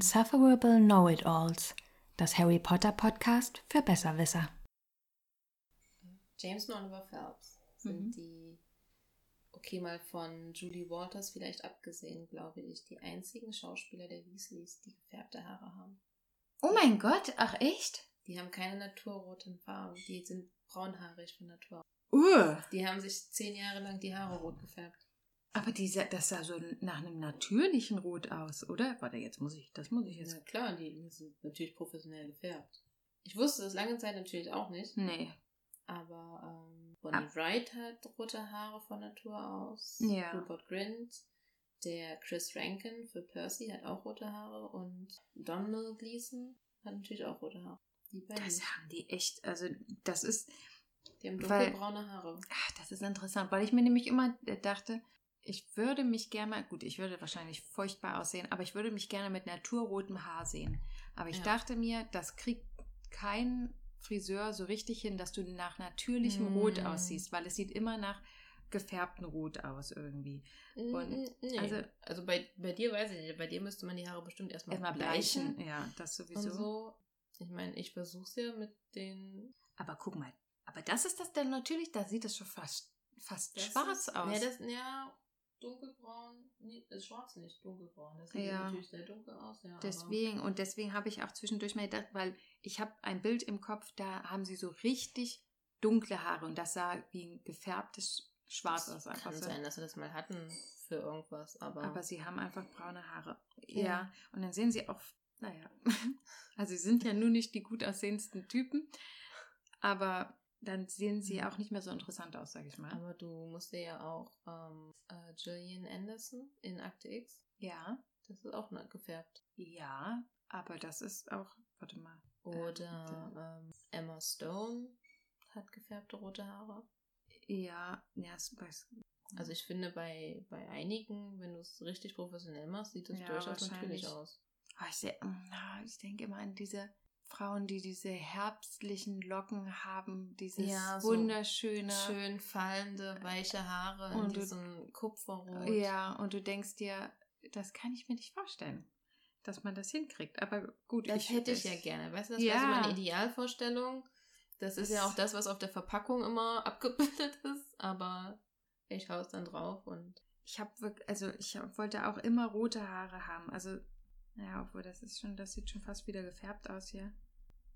Insufferable Know-It-Alls, das Harry Potter Podcast für Besserwisser. James und Oliver Phelps sind Mhm. die, okay, mal von Julie Walters vielleicht abgesehen, glaube ich, die einzigen Schauspieler der Weasleys, die gefärbte Haare haben. Oh mein Gott, ach echt? Die haben keine naturroten Farben, die sind braunhaarig von Natur. Uh, Die haben sich zehn Jahre lang die Haare rot gefärbt. Aber diese, das sah so nach einem natürlichen Rot aus, oder? Warte, jetzt muss ich, das muss ich jetzt. Ja, klar, die sind natürlich professionell gefärbt. Ich wusste das lange Zeit natürlich auch nicht, Nee. aber ähm, Bonnie Wright hat rote Haare von Natur aus. Ja. Rupert Grint, der Chris Rankin für Percy hat auch rote Haare und Donald Gleason hat natürlich auch rote Haare. Die beiden. Das haben die echt, also das ist, die haben dunkelbraune Haare. ach, das ist interessant, weil ich mir nämlich immer äh, dachte, ich würde mich gerne, gut, ich würde wahrscheinlich furchtbar aussehen, aber ich würde mich gerne mit naturrotem Haar sehen. Aber ich Ja. dachte mir, das kriegt kein Friseur so richtig hin, dass du nach natürlichem Hm. Rot aussiehst, weil es sieht immer nach gefärbtem Rot aus irgendwie. Und- Mm, nee. also- Also, also bei, bei dir weiß ich nicht, bei dir müsste man die Haare bestimmt erstmal, Erstmal bleichen. bleichen, ja, das sowieso. Und so. Ich meine, ich versuch's ja mit den. Aber guck mal, aber das ist das dann natürlich, da sieht es schon fast, fast Das schwarz ist, aus. Ja, das, ja, dunkelbraun. Nee, ist schwarz nicht, dunkelbraun. Das sieht Ja. natürlich sehr dunkel aus, ja. Deswegen, und deswegen habe ich auch zwischendurch mal gedacht, weil ich habe ein Bild im Kopf, da haben sie so richtig dunkle Haare und das sah wie ein gefärbtes Schwarz aus. Einfach Kann so. sein, dass wir das mal hatten für irgendwas, aber. Aber sie haben einfach braune Haare. Ja. Ja, und dann sehen sie auch, naja, also sie sind ja nun nicht die gut aussehendsten Typen, aber dann sehen sie auch nicht mehr so interessant aus, sag ich mal. aber du musst dir ja auch ähm, äh, Gillian Anderson in Akte X, Ja, das ist auch ne- gefärbt. ja, aber das ist auch, warte mal. Oder ähm, Emma Stone hat gefärbte rote Haare. Ja, ja, weiß, Also ich finde bei, bei einigen, wenn du es richtig professionell machst, sieht es Ja, durchaus natürlich aus. Ah, ich, ich denke immer an diese Frauen, die diese herbstlichen Locken haben, dieses Ja, so wunderschöne. Schön fallende, weiche Haare in Und du- diesem Kupferrot. Ja, und du denkst dir, das kann ich mir nicht vorstellen, dass man das hinkriegt. Aber gut, Das hätte ich ja es- gerne. Weißt du, das Ja. wäre so meine Idealvorstellung. Das ist ja auch das, was auf der Verpackung immer abgebildet ist, aber ich hau's dann drauf und Ich habe wirklich, also ich wollte auch immer rote Haare haben. Also, ja, obwohl das ist schon, das sieht schon fast wieder gefärbt aus hier.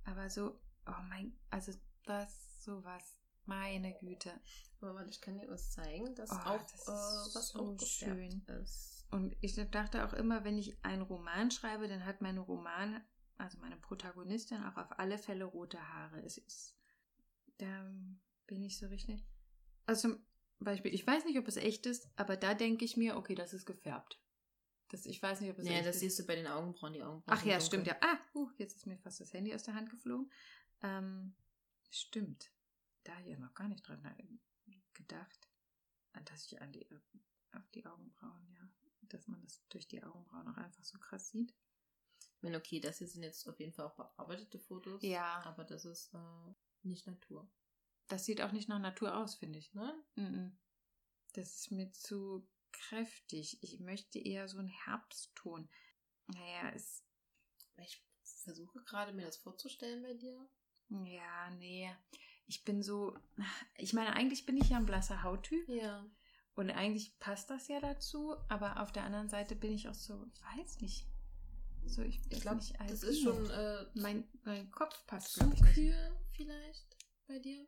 Aber so, oh mein, also das sowas, meine Güte. aber warte, ich kann dir was zeigen, das Oh, auch das äh, was so auch schön. ist. Und ich dachte auch immer, wenn ich einen Roman schreibe, dann hat mein Roman, also meine Protagonistin, auch auf alle Fälle rote Haare. Es ist, da bin ich so richtig. Also zum Beispiel, ich weiß nicht, ob es echt ist, aber da denke ich mir, okay, das ist gefärbt. Das, ich weiß nicht, ob es Ja, echt das ist. siehst du bei den Augenbrauen, die Augenbrauen. Ach ja, dunkel. stimmt ja. Ah, uh, jetzt ist mir fast das Handy aus der Hand geflogen. Ähm, stimmt. Da hier noch gar nicht dran äh, gedacht. An dass ich an die, auf die Augenbrauen, ja. Dass man das durch die Augenbrauen auch einfach so krass sieht. Ich meine, okay, das hier sind jetzt auf jeden Fall auch bearbeitete Fotos. Ja. Aber das ist äh, nicht Natur. Das sieht auch nicht nach Natur aus, finde ich. Ne? Mhm. Das ist mir zu kräftig. Ich möchte eher so einen Herbstton. Naja, es. Ich versuche gerade mir das vorzustellen bei dir. Ja, nee. Ich bin so. Ich meine, eigentlich bin ich ja ein blasser Hauttyp. Ja. Und eigentlich passt das ja dazu, aber auf der anderen Seite bin ich auch so, ich weiß nicht. So, ich, Ich glaube, das ist schon äh, mein, mein Kopf passt, zu glaube ich, nicht. kühl vielleicht bei dir.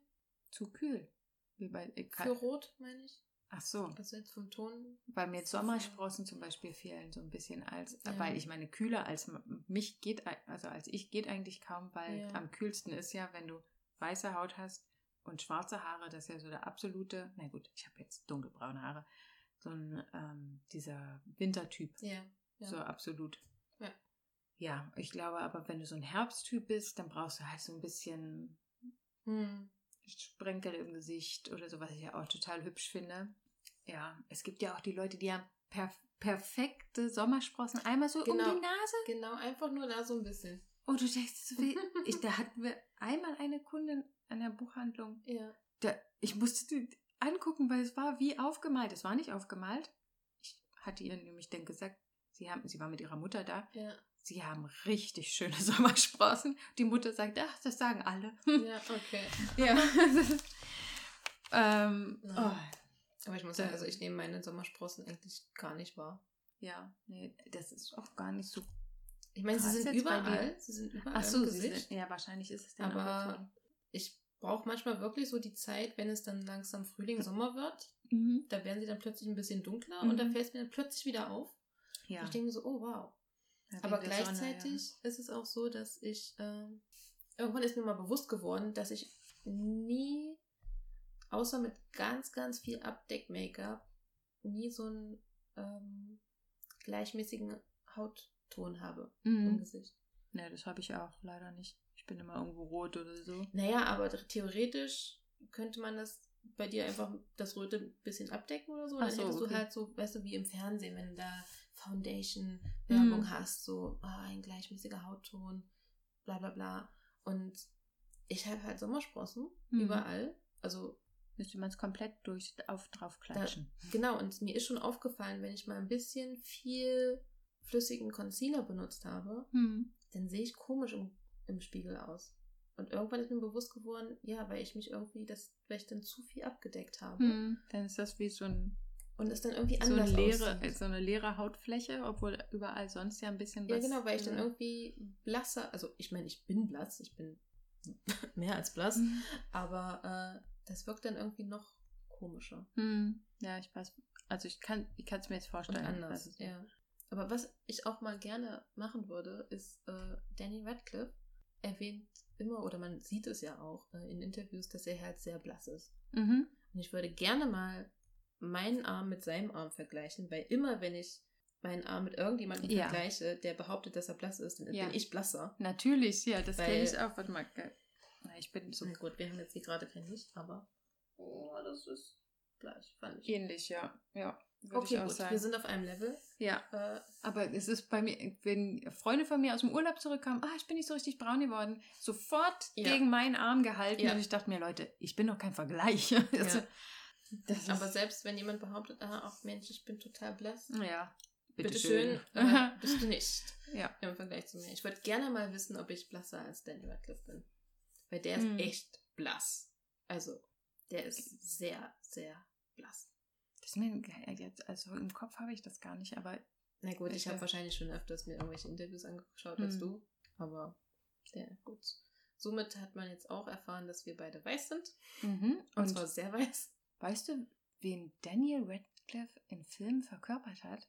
Zu kühl. Wie bei, äh, Für rot, meine ich. Ach so, Also jetzt vom Ton. weil mir Sommersprossen zum Beispiel fehlen so ein bisschen als, Ja. weil ich meine, kühler als mich geht, also als ich geht eigentlich kaum, weil Ja. am kühlsten ist ja, wenn du weiße Haut hast und schwarze Haare, das ist ja so der absolute, na gut, ich habe jetzt dunkelbraune Haare, so ein, ähm, dieser Wintertyp. Ja. ja. So absolut. Ja. Ja, ich glaube aber, wenn du so ein Herbsttyp bist, dann brauchst du halt so ein bisschen Hm. Sprenkel im Gesicht oder so, was ich ja auch total hübsch finde. Ja, es gibt ja auch die Leute, die haben perf perfekte Sommersprossen, einmal so Genau. um die Nase. Genau, einfach nur da so ein bisschen. Oh, du denkst so ich, da hatten wir einmal eine Kundin an der Buchhandlung, Ja. da, ich musste die angucken, weil es war wie aufgemalt. Es war nicht aufgemalt. Ich hatte ihr nämlich dann gesagt, sie, haben, sie war mit ihrer Mutter da, Ja. sie haben richtig schöne Sommersprossen. Die Mutter sagt, ach, das sagen alle. Ja, okay. ja. ähm, oh. Aber ich muss sagen, also ich nehme meine Sommersprossen eigentlich gar nicht wahr. Ja, nee, das ist auch gar nicht so. Ich meine, sie sind überall. Sie sind überall Ach so, sie sind, ja, wahrscheinlich ist es dann aber ich brauche manchmal wirklich so die Zeit, wenn es dann langsam Frühling, Sommer wird. Mhm. Da werden sie dann plötzlich ein bisschen dunkler und dann Mhm. fällt es mir dann plötzlich wieder auf. Ja. Ich denke mir so, oh wow. Ja, Aber der Sonne, gleichzeitig ist es auch so, dass ich ähm, irgendwann ist mir mal bewusst geworden, dass ich nie, außer mit ganz, ganz viel Abdeck-Make-up, nie so einen ähm, gleichmäßigen Hautton habe ja. im Mhm. Gesicht. Nee, das habe ich auch leider nicht. Ich bin immer irgendwo rot oder so. Naja, aber theoretisch könnte man das bei dir einfach das Röte ein bisschen abdecken oder so. Ach Dann so, hättest okay. du halt so, weißt du, wie im Fernsehen, wenn du da Foundation-Werbung Mhm. hast, so ah, ein gleichmäßiger Hautton, bla bla bla. Und ich habe halt Sommersprossen Mhm. überall. Also Müsste man es komplett durch auf drauf klatschen. genau, und mir ist schon aufgefallen, wenn ich mal ein bisschen viel flüssigen Concealer benutzt habe, Mhm. dann sehe ich komisch im, im Spiegel aus. Und irgendwann ist mir bewusst geworden, ja, weil ich mich irgendwie, das, weil ich dann zu viel abgedeckt habe. Mhm. Dann ist das wie so, ein, Und es dann irgendwie so, anders eine leere, aussieht. so eine leere Hautfläche, obwohl überall sonst ja ein bisschen Ja, was. genau, weil ich dann Ja. irgendwie blasser, also ich meine, ich bin blass, ich bin mehr als blass, Mhm. aber äh, das wirkt dann irgendwie noch komischer Mhm. Ja, ich weiß. Also ich kann ich kann es mir jetzt und vorstellen. anders. was es- Ja. Aber was ich auch mal gerne machen würde, ist äh, Danny Radcliffe erwähnt immer, oder man sieht es ja auch äh, in Interviews, dass er halt sehr blass ist. Mhm. Und ich würde gerne mal meinen Arm mit seinem Arm vergleichen, weil immer wenn ich meinen Arm mit irgendjemandem Ja. vergleiche, der behauptet, dass er blass ist, dann Ja. bin ich blasser. Natürlich, ja, das kenne ich auch. Warte mal. Ich bin so Na gut, wir haben jetzt hier gerade kein Licht, aber oh, das ist gleich, fand ich. ähnlich, ja. Ja, Okay, gut, sagen. wir sind auf einem Level. ja, Äh, aber es ist bei mir, wenn Freunde von mir aus dem Urlaub zurückkamen, ah, ich bin nicht so richtig braun geworden, sofort Ja. gegen meinen Arm gehalten Ja. und ich dachte mir, Leute, ich bin doch kein Vergleich. Also, Ja. aber selbst wenn jemand behauptet, ah, ach Mensch, ich bin total blass, ja, bitteschön, bitteschön. äh, bist du nicht ja. im Vergleich zu mir. Ich würde gerne mal wissen, ob ich blasser als Danny Radcliffe bin. Weil der ist Hm. echt blass. Also, der ist sehr, sehr blass. Das mir jetzt, also im Kopf habe ich das gar nicht, aber Na gut, ich habe wahrscheinlich schon öfters mir irgendwelche Interviews angeschaut als Hm. du. Aber ja, gut. Somit hat man jetzt auch erfahren, dass wir beide weiß sind. mhm. Und, und zwar sehr weiß. weißt du, wen Daniel Radcliffe in Filmen verkörpert hat?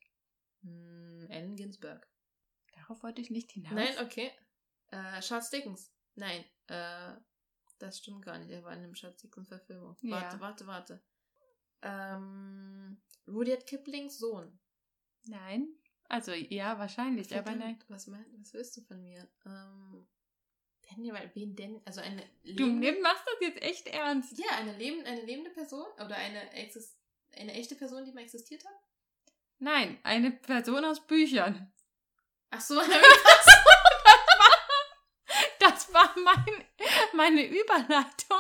Hm, Allen Ginsberg. Darauf wollte ich nicht hinaus. Nein, okay. Äh, Charles Dickens. Nein, äh, das stimmt gar nicht. Er war in einem Charles Dickens Verfilmung. Ja. Warte, warte, warte. Ähm, Rudyard Kiplings Sohn. Nein. Also ja, wahrscheinlich, aber Verdammt, nein. Was, mein, was willst du von mir? Ähm, Daniel, wen denn? Also eine Du lebende- machst das jetzt echt ernst. Ja, eine, leben, eine lebende Person oder eine, eine echte Person, die mal existiert hat? Nein, eine Person aus Büchern. Ach so, mein, meine Überleitung.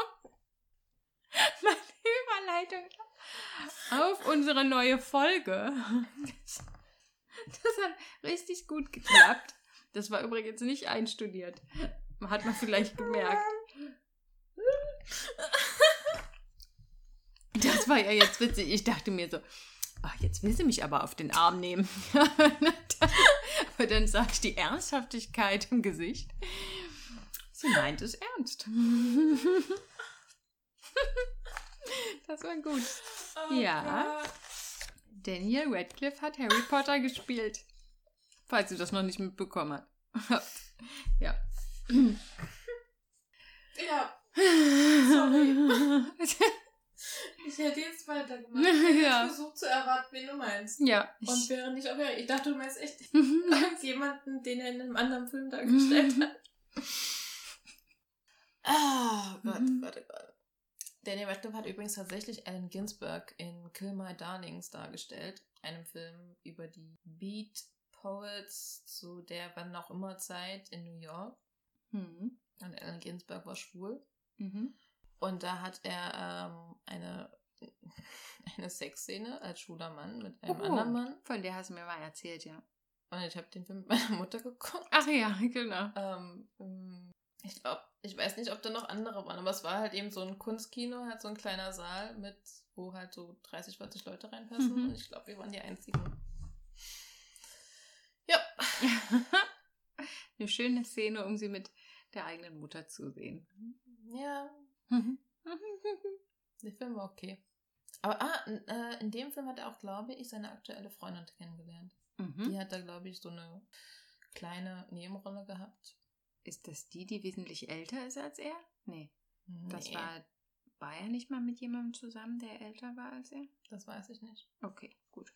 Meine Überleitung auf unsere neue Folge. Das, hat richtig gut geklappt. Das war übrigens nicht einstudiert. Hat man vielleicht gemerkt. Das war ja jetzt witzig. Ich dachte mir so, ach, jetzt will sie mich aber auf den Arm nehmen. aber dann sah ich die Ernsthaftigkeit im Gesicht. Sie meint es ernst. Das war gut. Oh Ja. Gott. Daniel Radcliffe hat Harry Potter gespielt. Falls ihr das noch nicht mitbekommen habt. ja. Ja, Sorry. ich hätte jetzt weitergemacht. Ich Ja. habe versucht zu erraten, wen du meinst. ja. Und wäre nicht auf Ich dachte, du meinst echt jemanden, den er in einem anderen Film dargestellt hat. Ah, Gott, Mhm. Gott, oh Gott. Daniel Radcliffe hat übrigens tatsächlich Allen Ginsberg in Kill My Darlings dargestellt, einem Film über die Beat Poets zu der wann auch immer Zeit in New York. Mhm. Und Allen Ginsberg war schwul. Mhm. Und da hat er ähm, eine, eine Sexszene als schwuler Mann mit einem Oh, anderen Mann. Von der hast du mir mal erzählt, ja. Und ich habe den Film mit meiner Mutter geguckt. Ach ja, genau. Ähm, mm, ich glaube, ich weiß nicht, ob da noch andere waren, aber es war halt eben so ein Kunstkino, halt so ein kleiner Saal mit, wo halt so 30, 40 Leute reinpassen. Mhm. Und ich glaube, wir waren die einzigen. Ja. Eine schöne Szene, um sie mit der eigenen Mutter zu sehen. Ja, der Film war okay. Aber ah, in, äh, in dem Film hat er auch, glaube ich, seine aktuelle Freundin kennengelernt. Die Mhm. hat da, glaube ich, so eine kleine Nebenrolle gehabt. Ist das die, die wesentlich älter ist als er? Nee. Das Nee, war. War er nicht mal mit jemandem zusammen, der älter war als er? Das weiß ich nicht. Okay, gut.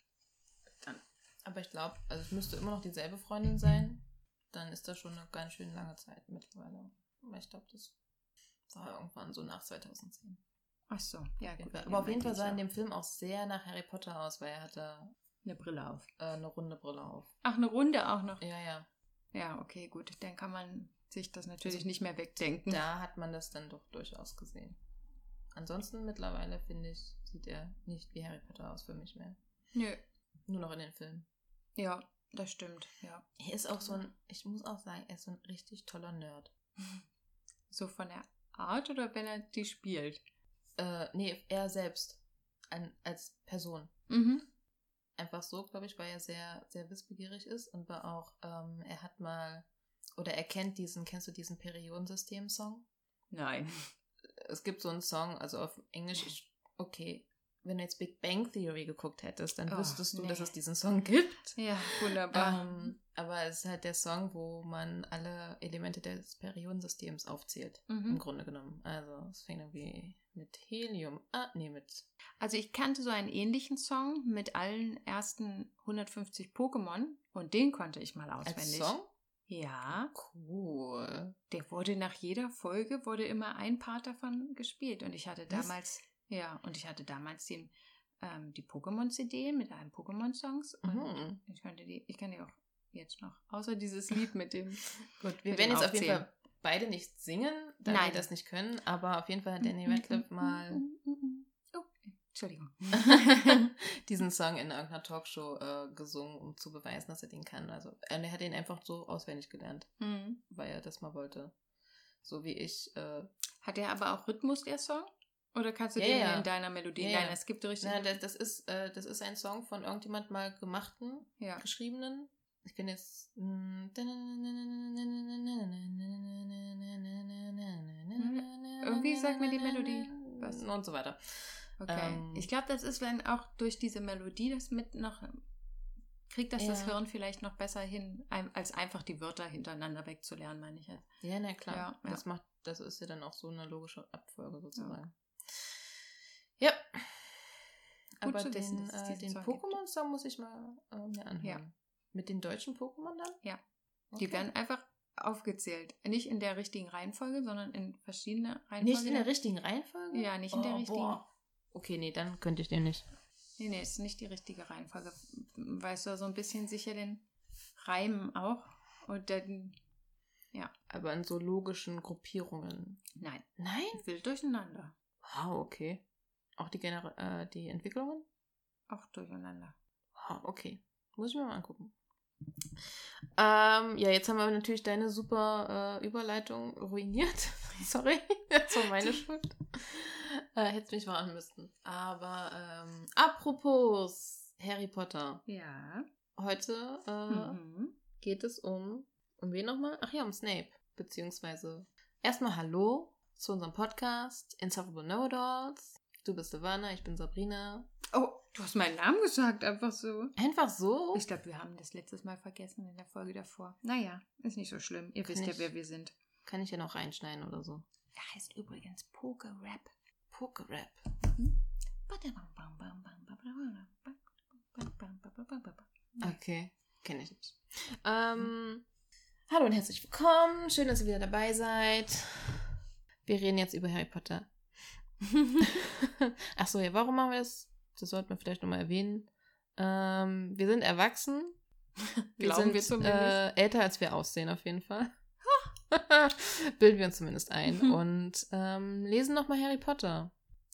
Dann. Aber ich glaube, also es müsste immer noch dieselbe Freundin sein. Dann ist das schon eine ganz schön lange Zeit mittlerweile. Aber ich glaube, das war irgendwann so nach 2010. Ach so, ja, gut. Aber auf jeden Fall sah in dem Film auch sehr nach Harry Potter aus, weil er hatte eine Brille auf. äh, eine runde Brille auf. Ach, eine Runde auch noch. Ja, ja. Ja, okay, gut. Dann kann man sich das natürlich Also, nicht mehr wegdenken. Da hat man das dann doch durchaus gesehen. Ansonsten mittlerweile, finde ich, sieht er nicht wie Harry Potter aus für mich mehr. Nö. Nur noch in den Filmen. Ja, das stimmt, ja. Er ist auch so ein, ich muss auch sagen, er ist so ein richtig toller Nerd. So von der Art oder wenn er die spielt? Äh, nee, er selbst. An, als Person. Mhm. Einfach so, glaube ich, weil er sehr, sehr wissbegierig ist und war auch, ähm, er hat mal, oder er kennt diesen, kennst du diesen Periodensystem-Song? Nein. Es gibt so einen Song, also auf Englisch, ich, okay, wenn du jetzt Big Bang Theory geguckt hättest, dann Oh, wüsstest du, nee. dass es diesen Song gibt. Ja, wunderbar. Ähm, aber es ist halt der Song, wo man alle Elemente des Periodensystems aufzählt. Im mhm. Grunde genommen. Also es fängt irgendwie mit Helium. Ah, nee, mit. Also ich kannte so einen ähnlichen Song mit allen ersten 150 Pokémon und den konnte ich mal Als auswendig. Song? Ja, Cool. der wurde nach jeder Folge wurde immer ein Part davon gespielt und ich hatte damals ja und ich hatte damals den ähm, die Pokémon CD mit allen Pokémon Songs und Mhm. ich konnte die ich kann die auch jetzt noch außer dieses Lied mit dem Gut, wir werden jetzt auf jeden. Fall beide nicht singen, da Nein. wir das nicht können, aber auf jeden Fall hat Danny Radcliffe mal oh Entschuldigung diesen Song in irgendeiner Talkshow äh, gesungen, um zu beweisen, dass er den kann. Also er hat ihn einfach so auswendig gelernt, Mhm. weil er das mal wollte. So wie ich. Äh, Hat der aber auch Rhythmus, der Song? Oder kannst du Ja, den ja. in deiner Melodie? Ja, ja. Nein, es gibt richtig. na, das, das, ist, äh, das ist ein Song von irgendjemand mal gemachten, ja. geschriebenen. Ich kann jetzt. Irgendwie sagt mir die Melodie was. Und so weiter. Okay. Ähm, ich glaube, das ist, wenn auch durch diese Melodie das mit noch. Kriegt das das Ja. Hirn vielleicht noch besser hin, als einfach die Wörter hintereinander wegzulernen, meine ich jetzt. Ja, na klar. Ja, ja. Das macht, das ist ja dann auch so eine logische Abfolge sozusagen. Ja. Aber zu wissen, den, äh, den. Pokémon-Song muss ich mal äh, mir anhören. Ja. Mit den deutschen Pokémon dann? Ja. Okay. Die werden einfach aufgezählt. Nicht in der richtigen Reihenfolge, sondern in verschiedene Reihenfolge. Nicht in der richtigen Reihenfolge? Ja, nicht in der Oh, richtigen. boah. Okay, nee, dann könnte ich den nicht. Nee, nee, ist nicht die richtige Reihenfolge. Weißt du, so ein bisschen sicher den Reim auch. Und dann. Aber in so logischen Gruppierungen. Nein, Nein? wild durcheinander. Wow, okay. Auch die, Gener äh, die Entwicklungen? Auch durcheinander. Wow, okay. Muss ich mir mal angucken. Ähm, ja, jetzt haben wir natürlich deine super äh, Überleitung ruiniert. Sorry, das war meine Schuld. Äh, hättest mich warnen müssen. Aber ähm, apropos Harry Potter. Ja. Heute äh, Mhm. geht es um, um wen nochmal? Ach ja, um Snape. Beziehungsweise erstmal Hallo zu unserem Podcast Insufferable Know-It-Alls. Du bist Savannah, ich bin Sabrina. Oh, du hast meinen Namen gesagt, einfach so. Einfach so. Ich glaube, wir haben das letztes Mal vergessen in der Folge davor. Naja, ist nicht so schlimm. Ihr Kann wisst ja, ich- wer wir sind. Kann ich ja noch reinschneiden oder so. Er heißt übrigens Poker Rap. Pokerap. Okay, kenne ich nicht. Ähm, hallo und herzlich willkommen. Schön, dass ihr wieder dabei seid. Wir reden jetzt über Harry Potter. Ach so, ja, warum machen wir das? Das sollten wir vielleicht nochmal erwähnen. Ähm, wir sind erwachsen. Wir Glauben sind wir zumindest. Äh, älter, als wir aussehen, auf jeden Fall. Bilden wir uns zumindest ein. Mhm. Und ähm, lesen nochmal Harry Potter.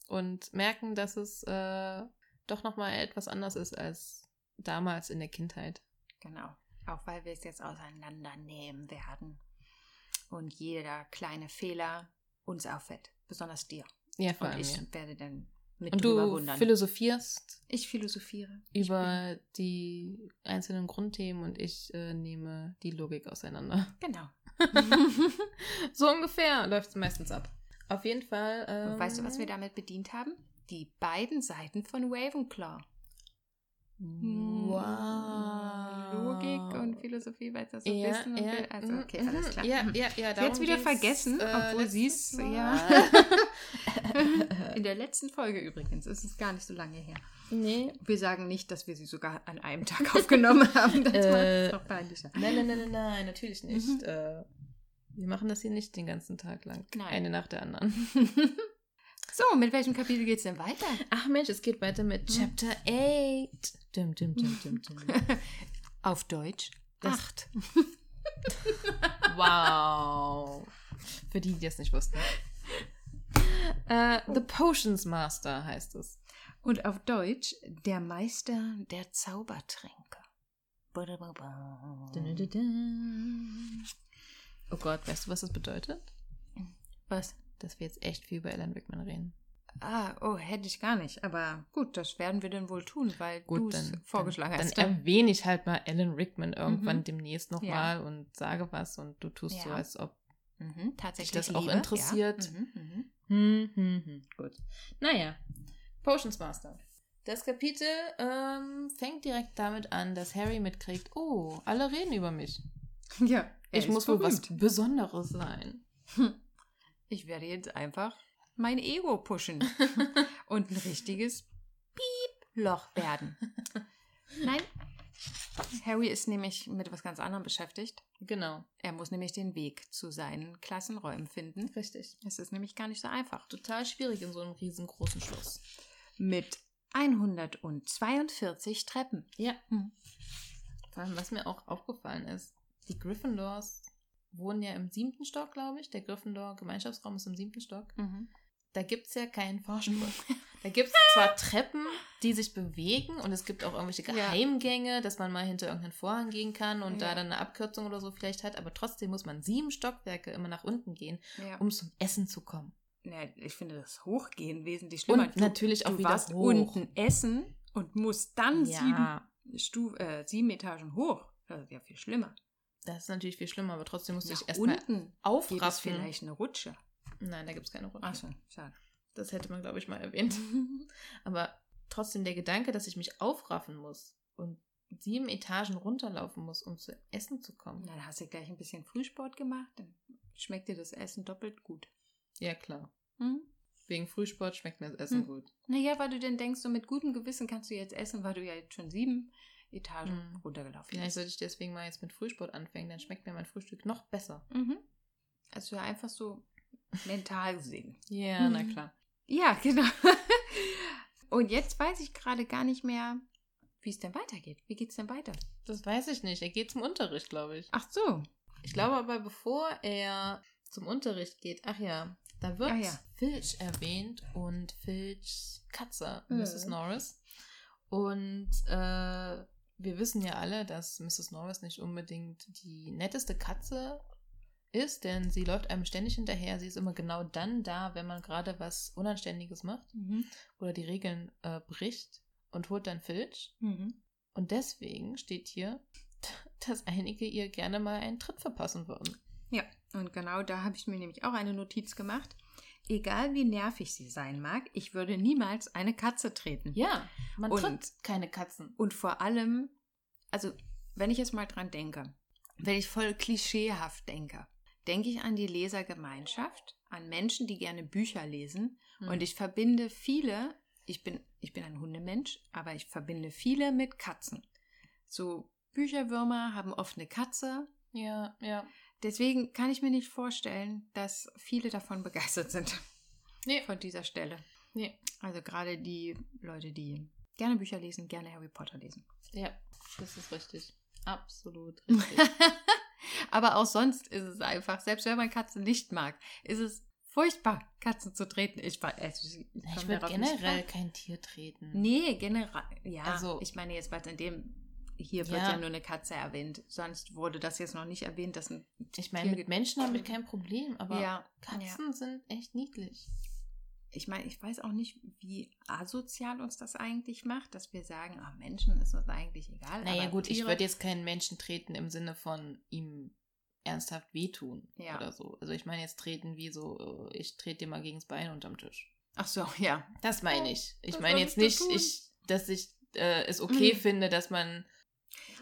Und merken, dass es äh, doch nochmal etwas anders ist als damals in der Kindheit. Genau. Auch weil wir es jetzt auseinandernehmen werden. Und jeder kleine Fehler uns auffällt. Besonders dir. Ja, vor Und allem ich mir. werde dann mit Und du wundern. philosophierst ich philosophiere. Ich über die einzelnen Grundthemen und ich äh, nehme die Logik auseinander. genau. So ungefähr läuft es meistens ab. Auf jeden Fall. Ähm, Und weißt du, was wir damit bedient haben? Die beiden Seiten von Ravenclaw. Wow. Logik und Philosophie, weil das so ja, wissen und ja, will. Also, mhm, okay, mhm, alles klar. Ja, Mhm. ja, ja. Jetzt wieder vergessen, äh, obwohl sie es, ja. In der letzten Folge übrigens, ist es gar nicht so lange her. nee. Wir sagen nicht, dass wir sie sogar an einem Tag aufgenommen haben. Das macht Äh, es noch peinlicher. Nein, nein, nein, nein, nein, natürlich nicht. Mhm. Äh, wir machen das hier nicht den ganzen Tag lang. Nein. Eine nach der anderen. So, mit welchem Kapitel geht es denn weiter? Ach Mensch, es geht weiter mit Mhm. Chapter 8. Dum, dum, dum, dum, dum. Auf Deutsch. Acht. Wow. Für die, die das nicht wussten. Äh, The Potions Master heißt es. Und auf Deutsch der Meister der Zaubertränke. Oh Gott, weißt du, was das bedeutet? Was? Dass wir jetzt echt viel über Alan Rickman reden. Ah, oh, hätte ich gar nicht. Aber gut, das werden wir dann wohl tun, weil du es dann, vorgeschlagen dann, hast. dann erwähne ich halt mal Alan Rickman irgendwann Mhm. demnächst nochmal und sage was und du tust so, Ja. als ob mhm, dich das auch Liebe, interessiert. Ja. Mhm, mhm. Hm, hm, hm. Gut. Naja, Potions Master. Das Kapitel ähm, fängt direkt damit an, dass Harry mitkriegt, oh, alle reden über mich. ja Ich muss wohl was berühmt. Besonderes sein. Ich werde jetzt einfach mein Ego pushen und ein richtiges Piep-Loch werden. Nein, Harry ist nämlich mit was ganz anderem beschäftigt. Genau. Er muss nämlich den Weg zu seinen Klassenräumen finden. Richtig. Es ist nämlich gar nicht so einfach. Total schwierig in so einem riesengroßen Schloss. Mit 142 Treppen. Ja. Hm. Vor allem, was mir auch aufgefallen ist, die Gryffindors wohnen ja im siebten Stock, glaube ich. Der Gryffindor-Gemeinschaftsraum ist im siebten Stock. Da gibt es ja keinen Fahrstuhl. Da gibt es zwar Treppen, die sich bewegen und es gibt auch irgendwelche Ja. Geheimgänge, dass man mal hinter irgendeinen Vorhang gehen kann und Ja. da dann eine Abkürzung oder so vielleicht hat, aber trotzdem muss man sieben Stockwerke immer nach unten gehen, Ja. um zum Essen zu kommen. Ja, ich finde das Hochgehen wesentlich schlimmer. Und natürlich auch du wieder warst hoch. unten essen und musst dann Ja, sieben, Stu äh, sieben Etagen hoch. Das ist ja viel schlimmer. das ist natürlich viel schlimmer, aber trotzdem musste Nach ich erstmal unten gibt es aufraffen. vielleicht eine Rutsche. Nein, da gibt es keine Rutsche. Achso, schade. Das hätte man, glaube ich, mal erwähnt. Aber trotzdem der Gedanke, dass ich mich aufraffen muss und sieben Etagen runterlaufen muss, um zu Essen zu kommen. Dann hast du gleich ein bisschen Frühsport gemacht, dann schmeckt dir das Essen doppelt gut. Ja, klar. Hm? Wegen Frühsport schmeckt mir das Essen Hm. gut. Naja, weil du dann denkst, so mit gutem Gewissen kannst du jetzt essen, weil du ja jetzt schon sieben Etagen Hm. runtergelaufen Vielleicht bist. sollte ich deswegen mal jetzt mit Frühsport anfangen, dann schmeckt mir mein Frühstück noch besser. Mhm. Also ja, einfach so mental gesehen. Ja, na Mhm. klar. Ja, genau. Und jetzt weiß ich gerade gar nicht mehr, wie es denn weitergeht. Wie geht's denn weiter? Das weiß ich nicht. Er geht zum Unterricht, glaube ich. Ach so. Ich glaube aber, bevor er zum Unterricht geht, ach ja, da wird ja. Filch erwähnt und Filchs Katze, Mhm. Mrs. Norris. Und äh, wir wissen ja alle, dass Mrs. Norris nicht unbedingt die netteste Katze ist, denn sie läuft einem ständig hinterher. Sie ist immer genau dann da, wenn man gerade was Unanständiges macht Mhm. oder die Regeln äh, bricht und holt dann Filch. Mhm. Und deswegen steht hier, dass einige ihr gerne mal einen Tritt verpassen würden. Ja, und genau da habe ich mir nämlich auch eine Notiz gemacht. Egal wie nervig sie sein mag, ich würde niemals eine Katze treten. Ja, man Und- tritt keine Katzen. Und vor allem, also wenn ich jetzt mal dran denke, wenn ich voll klischeehaft denke, denke ich an die Lesergemeinschaft, an Menschen, die gerne Bücher lesen. Hm. Und ich verbinde viele, ich bin, ich bin ein Hundemensch, aber ich verbinde viele mit Katzen. So Bücherwürmer haben oft eine Katze. Ja, ja. Deswegen kann ich mir nicht vorstellen, dass viele davon begeistert sind. Nee. Von dieser Stelle. Nee. Also gerade die Leute, die gerne Bücher lesen, gerne Harry Potter lesen. Ja, das ist richtig. Absolut richtig. Aber auch sonst ist es einfach, selbst wenn man Katzen nicht mag, ist es furchtbar, Katzen zu treten. Ich, war- also, ich, ich würde generell kein Tier treten. Nee, generell. Ja, Also- ich meine jetzt, was in dem hier wird Ja. ja nur eine Katze erwähnt. Sonst wurde das jetzt noch nicht erwähnt, dass ein Ich meine, mit Menschen habe ich kein Problem, aber ja, ja. Katzen sind echt niedlich. Ich meine, ich weiß auch nicht, wie asozial uns das eigentlich macht, dass wir sagen, ah, Menschen ist uns eigentlich egal. Naja, gut, ich würde jetzt keinen Menschen treten im Sinne von ihm ernsthaft wehtun Ja. oder so. Also ich meine jetzt treten wie so, äh, ich trete dir mal gegens Bein unterm Tisch. Ach so, ja. Das meine ich. Ich das meine jetzt nicht, ich, dass ich äh, es okay Mhm. finde, dass man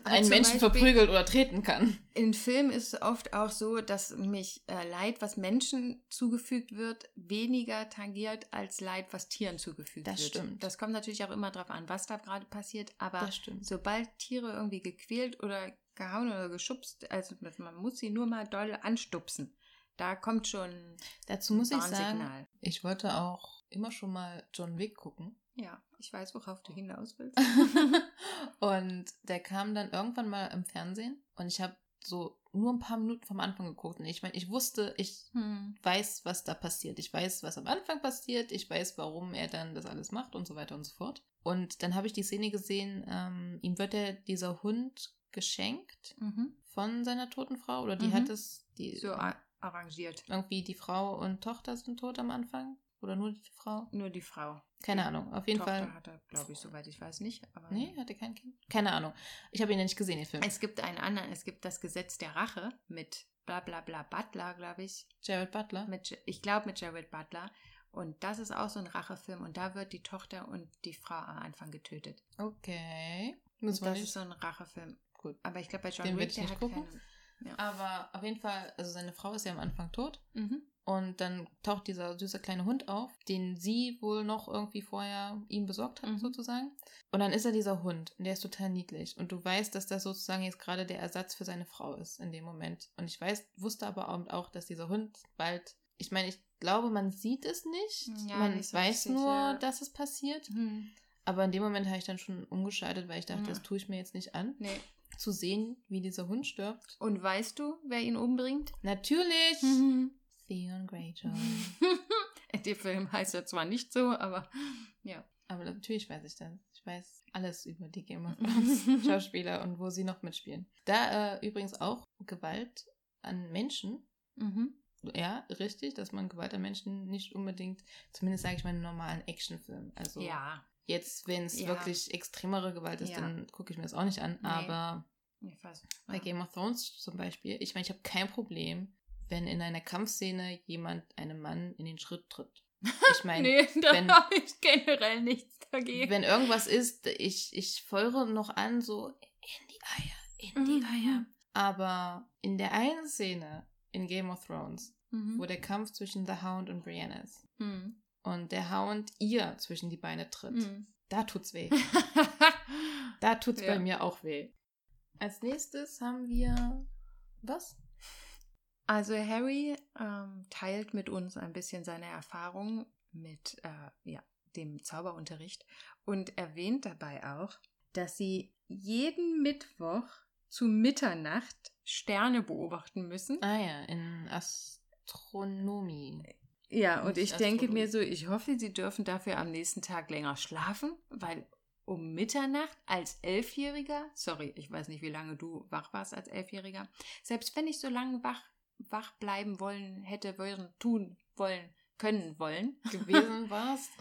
Aber einen Menschen Beispiel- verprügelt oder treten kann. In Filmen ist es oft auch so, dass mich äh, Leid, was Menschen zugefügt wird, weniger tangiert als Leid, was Tieren zugefügt Das wird. stimmt. Das kommt natürlich auch immer darauf an, was da gerade passiert. Aber Das sobald Tiere irgendwie gequält oder gehauen oder geschubst, also man muss sie nur mal doll anstupsen, da kommt schon Dazu muss ein ich sagen, ich wollte auch immer schon mal John Wick gucken. Ja, ich weiß, worauf du hinaus willst. und der kam dann irgendwann mal im Fernsehen und ich habe so nur ein paar Minuten vom Anfang geguckt. Und ich meine, ich wusste, ich Hm. weiß, was da passiert. Ich weiß, was am Anfang passiert. Ich weiß, warum er dann das alles macht und so weiter und so fort. Und dann habe ich die Szene gesehen, ähm, ihm wird ja dieser Hund geschenkt Mhm. von seiner toten Frau oder die Mhm. hat es, die So arrangiert. irgendwie die Frau und Tochter sind tot am Anfang oder nur die Frau? Nur die Frau. Keine Ahnung. Auf jeden Tochter Fall. hat er, glaube ich, soweit ich weiß nicht. Aber Nee, hatte kein Kind. Keine Ahnung. Ich habe ihn ja nicht gesehen, den Film. Es gibt einen anderen, es gibt das Gesetz der Rache mit bla bla bla Butler, glaube ich. Jared Butler. Mit, ich glaube mit Jared Butler. Und das ist auch so ein Rachefilm. Und da wird die Tochter und die Frau am Anfang getötet. Okay. Das nicht. ist so ein Rachefilm. Gut. Aber ich glaube bei John Den Wick, der hat gucken. keine. Ja. Aber auf jeden Fall, also seine Frau ist ja am Anfang tot. Mhm. Und dann taucht dieser süße kleine Hund auf, den sie wohl noch irgendwie vorher ihm besorgt hat, Mhm. sozusagen. Und dann ist er dieser Hund und der ist total niedlich. Und du weißt, dass das sozusagen jetzt gerade der Ersatz für seine Frau ist in dem Moment. Und ich weiß, wusste aber auch, dass dieser Hund bald. Ich meine, ich glaube, man sieht es nicht. Ja, man nicht weiß richtig, nur, ja. dass es passiert. Hm. Aber in dem Moment habe ich dann schon umgeschaltet, weil ich dachte, Ja. das tue ich mir jetzt nicht an. Nee. Zu sehen, wie dieser Hund stirbt. Und weißt du, wer ihn umbringt? Natürlich! Mhm. Theon Greyjoy. Der Film heißt ja zwar nicht so, aber ja. Aber natürlich weiß ich das. Ich weiß alles über die Game of Thrones Schauspieler und wo sie noch mitspielen. Da äh, übrigens auch Gewalt an Menschen. Mhm. Ja, richtig, dass man Gewalt an Menschen nicht unbedingt, zumindest sage ich mal, in normalen Actionfilm. Also Ja. jetzt, wenn es Ja. wirklich extremere Gewalt ist, Ja. dann gucke ich mir das auch nicht an. Nee. Aber Ich weiß. bei Game of Thrones zum Beispiel, ich meine, ich habe kein Problem, wenn in einer Kampfszene jemand einem Mann in den Schritt tritt. Ich meine, nee, da wenn- habe ich generell nichts dagegen. wenn irgendwas ist, ich, ich feuere noch an, so in die Eier, in die Mhm. Eier. Aber in der einen Szene in Game of Thrones, Mhm. wo der Kampf zwischen The Hound und Brienne ist Mhm. und der Hound ihr zwischen die Beine tritt, Mhm. da tut's weh. Da tut's Ja. bei mir auch weh. Als nächstes haben wir was? Also Harry ähm, teilt mit uns ein bisschen seine Erfahrungen mit äh, ja, dem Zauberunterricht und erwähnt dabei auch, dass sie jeden Mittwoch zu Mitternacht Sterne beobachten müssen. Ah ja, in Astronomie. Ja, und ich denke mir so, ich hoffe, sie dürfen dafür am nächsten Tag länger schlafen, weil um Mitternacht als Elfjähriger, sorry, ich weiß nicht, wie lange du wach warst als Elfjähriger, selbst wenn ich so lange wach, wach bleiben wollen hätte, wollen, tun wollen, können wollen, Gewesen warst.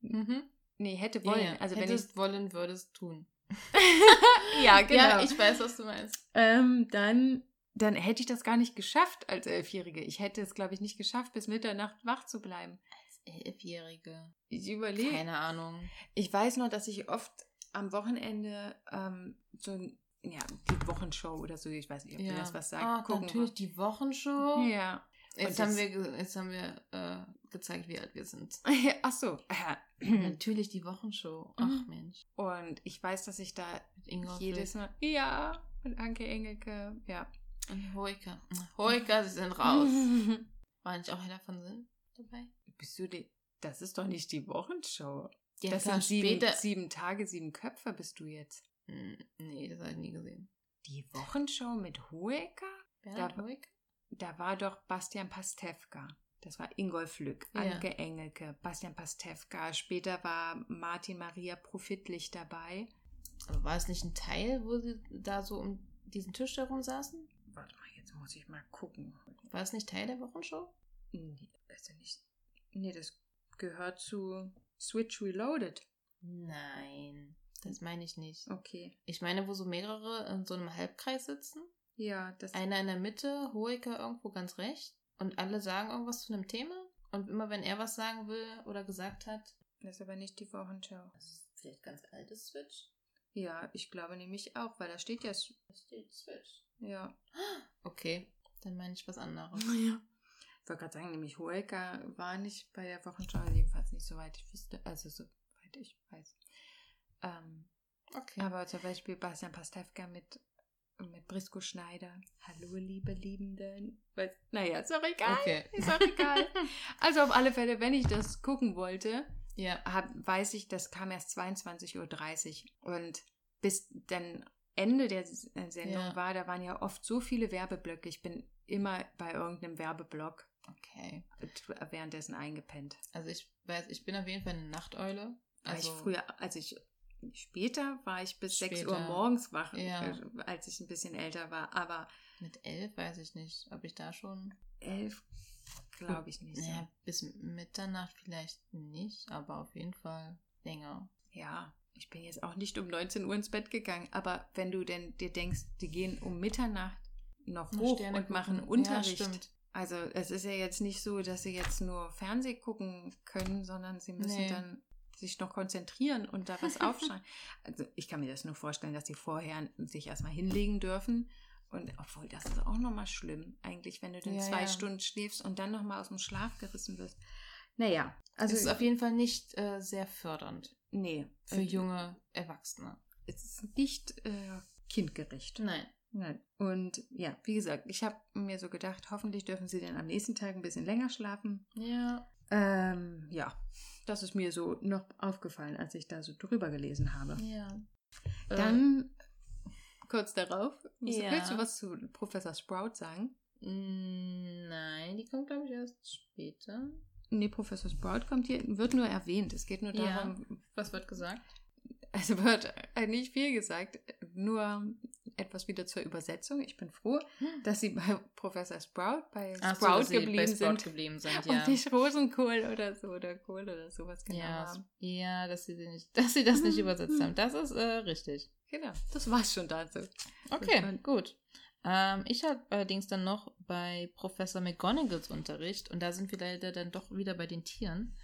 Mhm. nee, hätte wollen, Ja, ja. also wenn ich, Hättest wollen, würdest tun. ja, genau, Ja, ich weiß, was du meinst. ähm, dann, dann hätte ich das gar nicht geschafft als Elfjährige. Ich hätte es, glaube ich, nicht geschafft, bis Mitternacht wach zu bleiben. Elfjährige. Ich überlege. Keine Ahnung. Ich weiß noch, dass ich oft am Wochenende ähm, so ein- ja, die Wochenshow oder so, ich weiß nicht, ob dir das was sagt. Ah, gucken natürlich die Wochenshow. Ja. Jetzt haben wir, jetzt haben wir äh, gezeigt, wie alt wir sind. Ach so. natürlich die Wochenshow. Ach Mhm. Mensch. Und ich weiß, dass ich da jedes Mal. Ja. Und Anke Engelke. Ja. Und Hoika. Hoika, sie sind raus. War nicht auch einer von Sinn dabei? Bist du die. Das ist doch nicht die Wochenshow. Ja, das klar, sind sieben, später. sieben Tage, sieben Köpfe bist du jetzt. Hm, Nee, das habe ich nie gesehen. Die Wochenshow mit Hoeker? Bernhard Da- Hoika? Da war doch Bastian Pastewka. Das war Ingolf Lück, Ja. Anke Engelke, Bastian Pastewka. Später war Martin Maria Profitlich dabei. Aber war es nicht ein Teil, wo sie da so um diesen Tisch herum saßen? Warte mal, jetzt muss ich mal gucken. War es nicht Teil der Wochenshow? Nee, also nicht. Nee, das gehört zu Switch Reloaded. Nein, das meine ich nicht. Okay. Ich meine, wo so mehrere in so einem Halbkreis sitzen. Ja, das. Einer in der Mitte, Hoeker irgendwo ganz rechts. Und alle sagen irgendwas zu einem Thema. Und immer wenn er was sagen will oder gesagt hat, Das ist aber nicht die Wochenschau. das ist vielleicht ganz altes Switch. Ja, ich glaube nämlich auch, weil da steht ja. Da steht Switch. Ja. Okay, dann meine ich was anderes. Ja. Ich wollte gerade sagen, nämlich Hoeker war nicht bei der Wochenschau, jedenfalls nicht soweit ich wüsste. Also soweit ich weiß. Ähm, Okay. aber zum Beispiel Bastian Pastewka mit, mit Brisco Schneider. Hallo, liebe Liebenden. Weiß, naja, ist auch egal. Okay. Ist auch egal. Also auf alle Fälle, wenn ich das gucken wollte, ja. hab, weiß ich, das kam erst 22.30 Uhr. Und bis dann Ende der äh, Sendung Ja. war, da waren ja oft so viele Werbeblöcke. Ich bin immer bei irgendeinem Werbeblock Okay. währenddessen eingepennt. Also ich weiß, ich bin auf jeden Fall eine Nachteule. Also Also ich früher, als ich später war ich bis 6 Später. Uhr morgens wach, Ja. äh, als ich ein bisschen älter war. Aber mit elf weiß ich nicht, ob ich da schon. elf glaube ich nicht. So. bis Mitternacht vielleicht nicht, aber auf jeden Fall länger. Ja, ich bin jetzt auch nicht um 19 Uhr ins Bett gegangen. Aber wenn du denn dir denkst, die gehen um Mitternacht noch hoch Sterne und machen gucken. Unterricht. Ja. Also es ist ja jetzt nicht so, dass sie jetzt nur Fernseh gucken können, sondern sie müssen Nee. dann sich noch konzentrieren und da was aufschreiben. also ich kann mir das nur vorstellen, dass sie vorher sich erstmal hinlegen dürfen. Und obwohl, das ist auch nochmal schlimm, eigentlich, wenn du dann Ja, zwei ja. Stunden schläfst und dann nochmal aus dem Schlaf gerissen wirst. Naja, Also also es ist auf jeden Fall nicht äh, sehr fördernd nee, für äh, junge Erwachsene. Es ist nicht äh, kindgerecht. Nein. Nein. Und ja, wie gesagt, ich habe mir so gedacht, hoffentlich dürfen sie dann am nächsten Tag ein bisschen länger schlafen. Ja. Ähm, ja, das ist mir so noch aufgefallen, als ich da so drüber gelesen habe. Ja. Dann kurz darauf, ja. willst du was zu Professor Sprout sagen? Mm, Nein, die kommt, glaube ich, erst später. Nee, Professor Sprout kommt hier, wird nur erwähnt. Es geht nur Ja. darum, Was wird gesagt? Also wird nicht viel gesagt, nur etwas wieder zur Übersetzung. Ich bin froh, dass sie bei Professor Sprout bei so, Sprout dass sie geblieben bei Sprout sind geblieben sind, ja. und nicht Rosenkohl oder so oder Kohl oder sowas genau ja, haben. ja, dass sie, nicht, dass sie das nicht übersetzt haben. Das ist äh, richtig. Genau, das war's schon dazu. Okay, Gut. gut. Ähm, ich habe allerdings dann noch bei Professor McGonagalls Unterricht und da sind wir leider dann doch wieder bei den Tieren,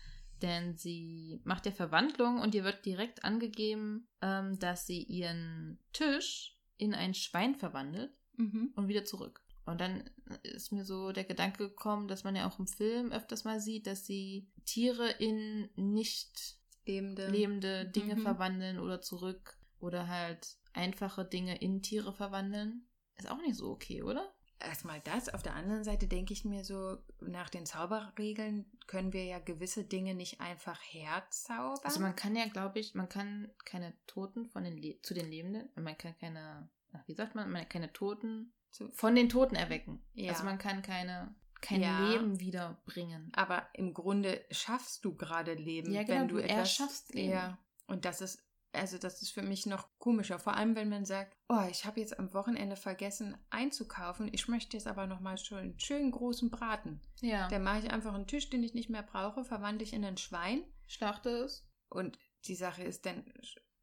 denn sie macht ja Verwandlung und ihr wird direkt angegeben, ähm, dass sie ihren Tisch in ein Schwein verwandelt Mhm. und wieder zurück. Und dann ist mir so der Gedanke gekommen, dass man ja auch im Film öfters mal sieht, dass sie Tiere in nicht Lebende. lebende Dinge Mhm. verwandeln oder zurück oder halt einfache Dinge in Tiere verwandeln. Ist auch nicht so okay, oder? Erstmal das. Auf der anderen Seite denke ich mir so, nach den Zauberregeln können wir ja gewisse Dinge nicht einfach herzaubern. Also man kann ja, glaube ich, man kann keine Toten von den Le zu den Lebenden, man kann keine, wie sagt man, man keine Toten Zu- von den Toten erwecken. Ja. Also man kann keine kein Ja. Leben wiederbringen. Aber im Grunde schaffst du gerade Leben, Ja, genau, wenn du, du etwas erschaffst Leben. Ja. Und das ist also das ist für mich noch komischer, vor allem wenn man sagt, oh, ich habe jetzt am Wochenende vergessen einzukaufen, ich möchte jetzt aber noch mal schon einen schönen großen Braten. Ja. Dann mache ich einfach einen Tisch, den ich nicht mehr brauche, verwandle ich in ein Schwein Schlachte es. und die Sache ist dann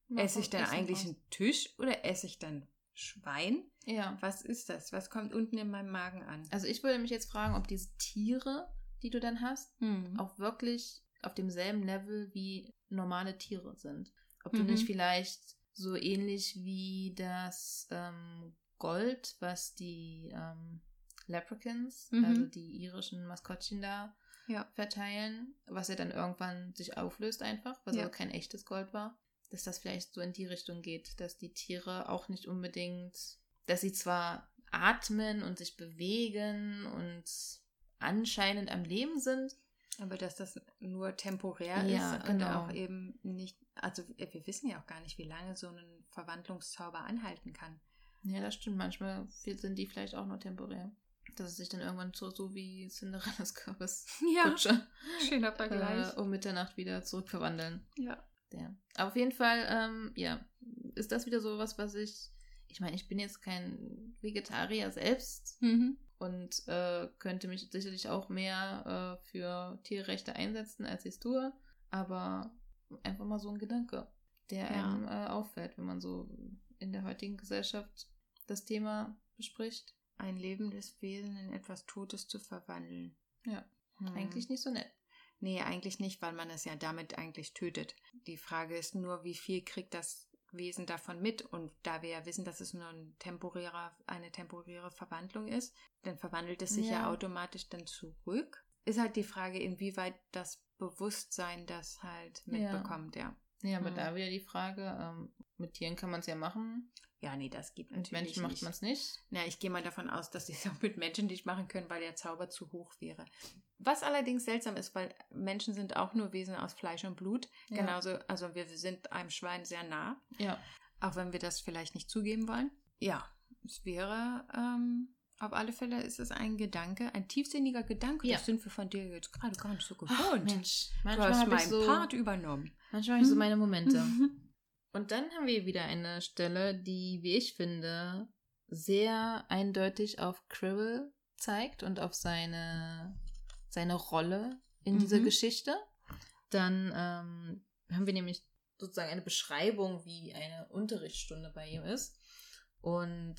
mach esse ich dann eigentlich raus. einen Tisch oder esse ich dann Schwein? Ja. Was ist das? Was kommt unten in meinem Magen an? Also ich würde mich jetzt fragen, ob diese Tiere, die du dann hast, Hm. auch wirklich auf demselben Level wie normale Tiere sind. Ob du Mhm. nicht vielleicht so ähnlich wie das ähm, Gold, was die ähm, Leprechauns, Mhm. also die irischen Maskottchen da Ja. verteilen, was ja dann irgendwann sich auflöst einfach, was Ja. also kein echtes Gold war, dass das vielleicht so in die Richtung geht, dass die Tiere auch nicht unbedingt, dass sie zwar atmen und sich bewegen und anscheinend am Leben sind, Aber dass das nur temporär Ja, ist und genau. auch eben nicht, also wir wir wissen ja auch gar nicht, wie lange so ein Verwandlungszauber anhalten kann. Ja, das stimmt. Manchmal sind die vielleicht auch nur temporär. Dass es sich dann irgendwann so, so wie Cinderellas Kürbis Kutsche schöner Vergleich. äh, um Mitternacht wieder zurückverwandeln. ja. Ja. Aber auf jeden Fall, ähm, ja, ist das wieder so was, was ich. Ich meine, ich bin jetzt kein Vegetarier selbst Mhm. und äh, könnte mich sicherlich auch mehr äh, für Tierrechte einsetzen, als ich es tue. Aber einfach mal so ein Gedanke, der Ja. einem äh, auffällt, wenn man so in der heutigen Gesellschaft das Thema bespricht. Ein lebendes Wesen in etwas Totes zu verwandeln. Ja, Hm. eigentlich nicht so nett. Nee, eigentlich nicht, weil man es ja damit eigentlich tötet. Die Frage ist nur, wie viel kriegt das Wesen davon mit? Und da wir ja wissen, dass es nur ein temporärer, eine temporäre Verwandlung ist, dann verwandelt es sich ja, Ja. automatisch dann zurück. Ist halt die Frage, inwieweit das Bewusstsein das halt Ja. mitbekommt, ja. Ja, aber Hm. da wieder die Frage, ähm, mit Tieren kann man es ja machen, Ja, nee, das geht mit natürlich Menschen macht man es nicht. Na, ich gehe mal davon aus, dass sie es auch mit Menschen nicht machen können, weil der Zauber zu hoch wäre. Was allerdings seltsam ist, weil Menschen sind auch nur Wesen aus Fleisch und Blut. Ja. Genauso, also wir sind einem Schwein sehr nah, Ja. auch wenn wir das vielleicht nicht zugeben wollen. Ja, es wäre, ähm, auf alle Fälle ist es ein Gedanke, ein tiefsinniger Gedanke. Ja. Das sind wir von dir jetzt gerade gar nicht so Ach, gewohnt. Mensch, du manchmal hast habe ich meinen so, Part übernommen. manchmal habe ich so Mhm. meine Momente. Und dann haben wir wieder eine Stelle, die, wie ich finde, sehr eindeutig auf Quirrell zeigt und auf seine, seine Rolle in dieser Mhm. Geschichte. Dann ähm, haben wir nämlich sozusagen eine Beschreibung, wie eine Unterrichtsstunde bei ihm ist. Und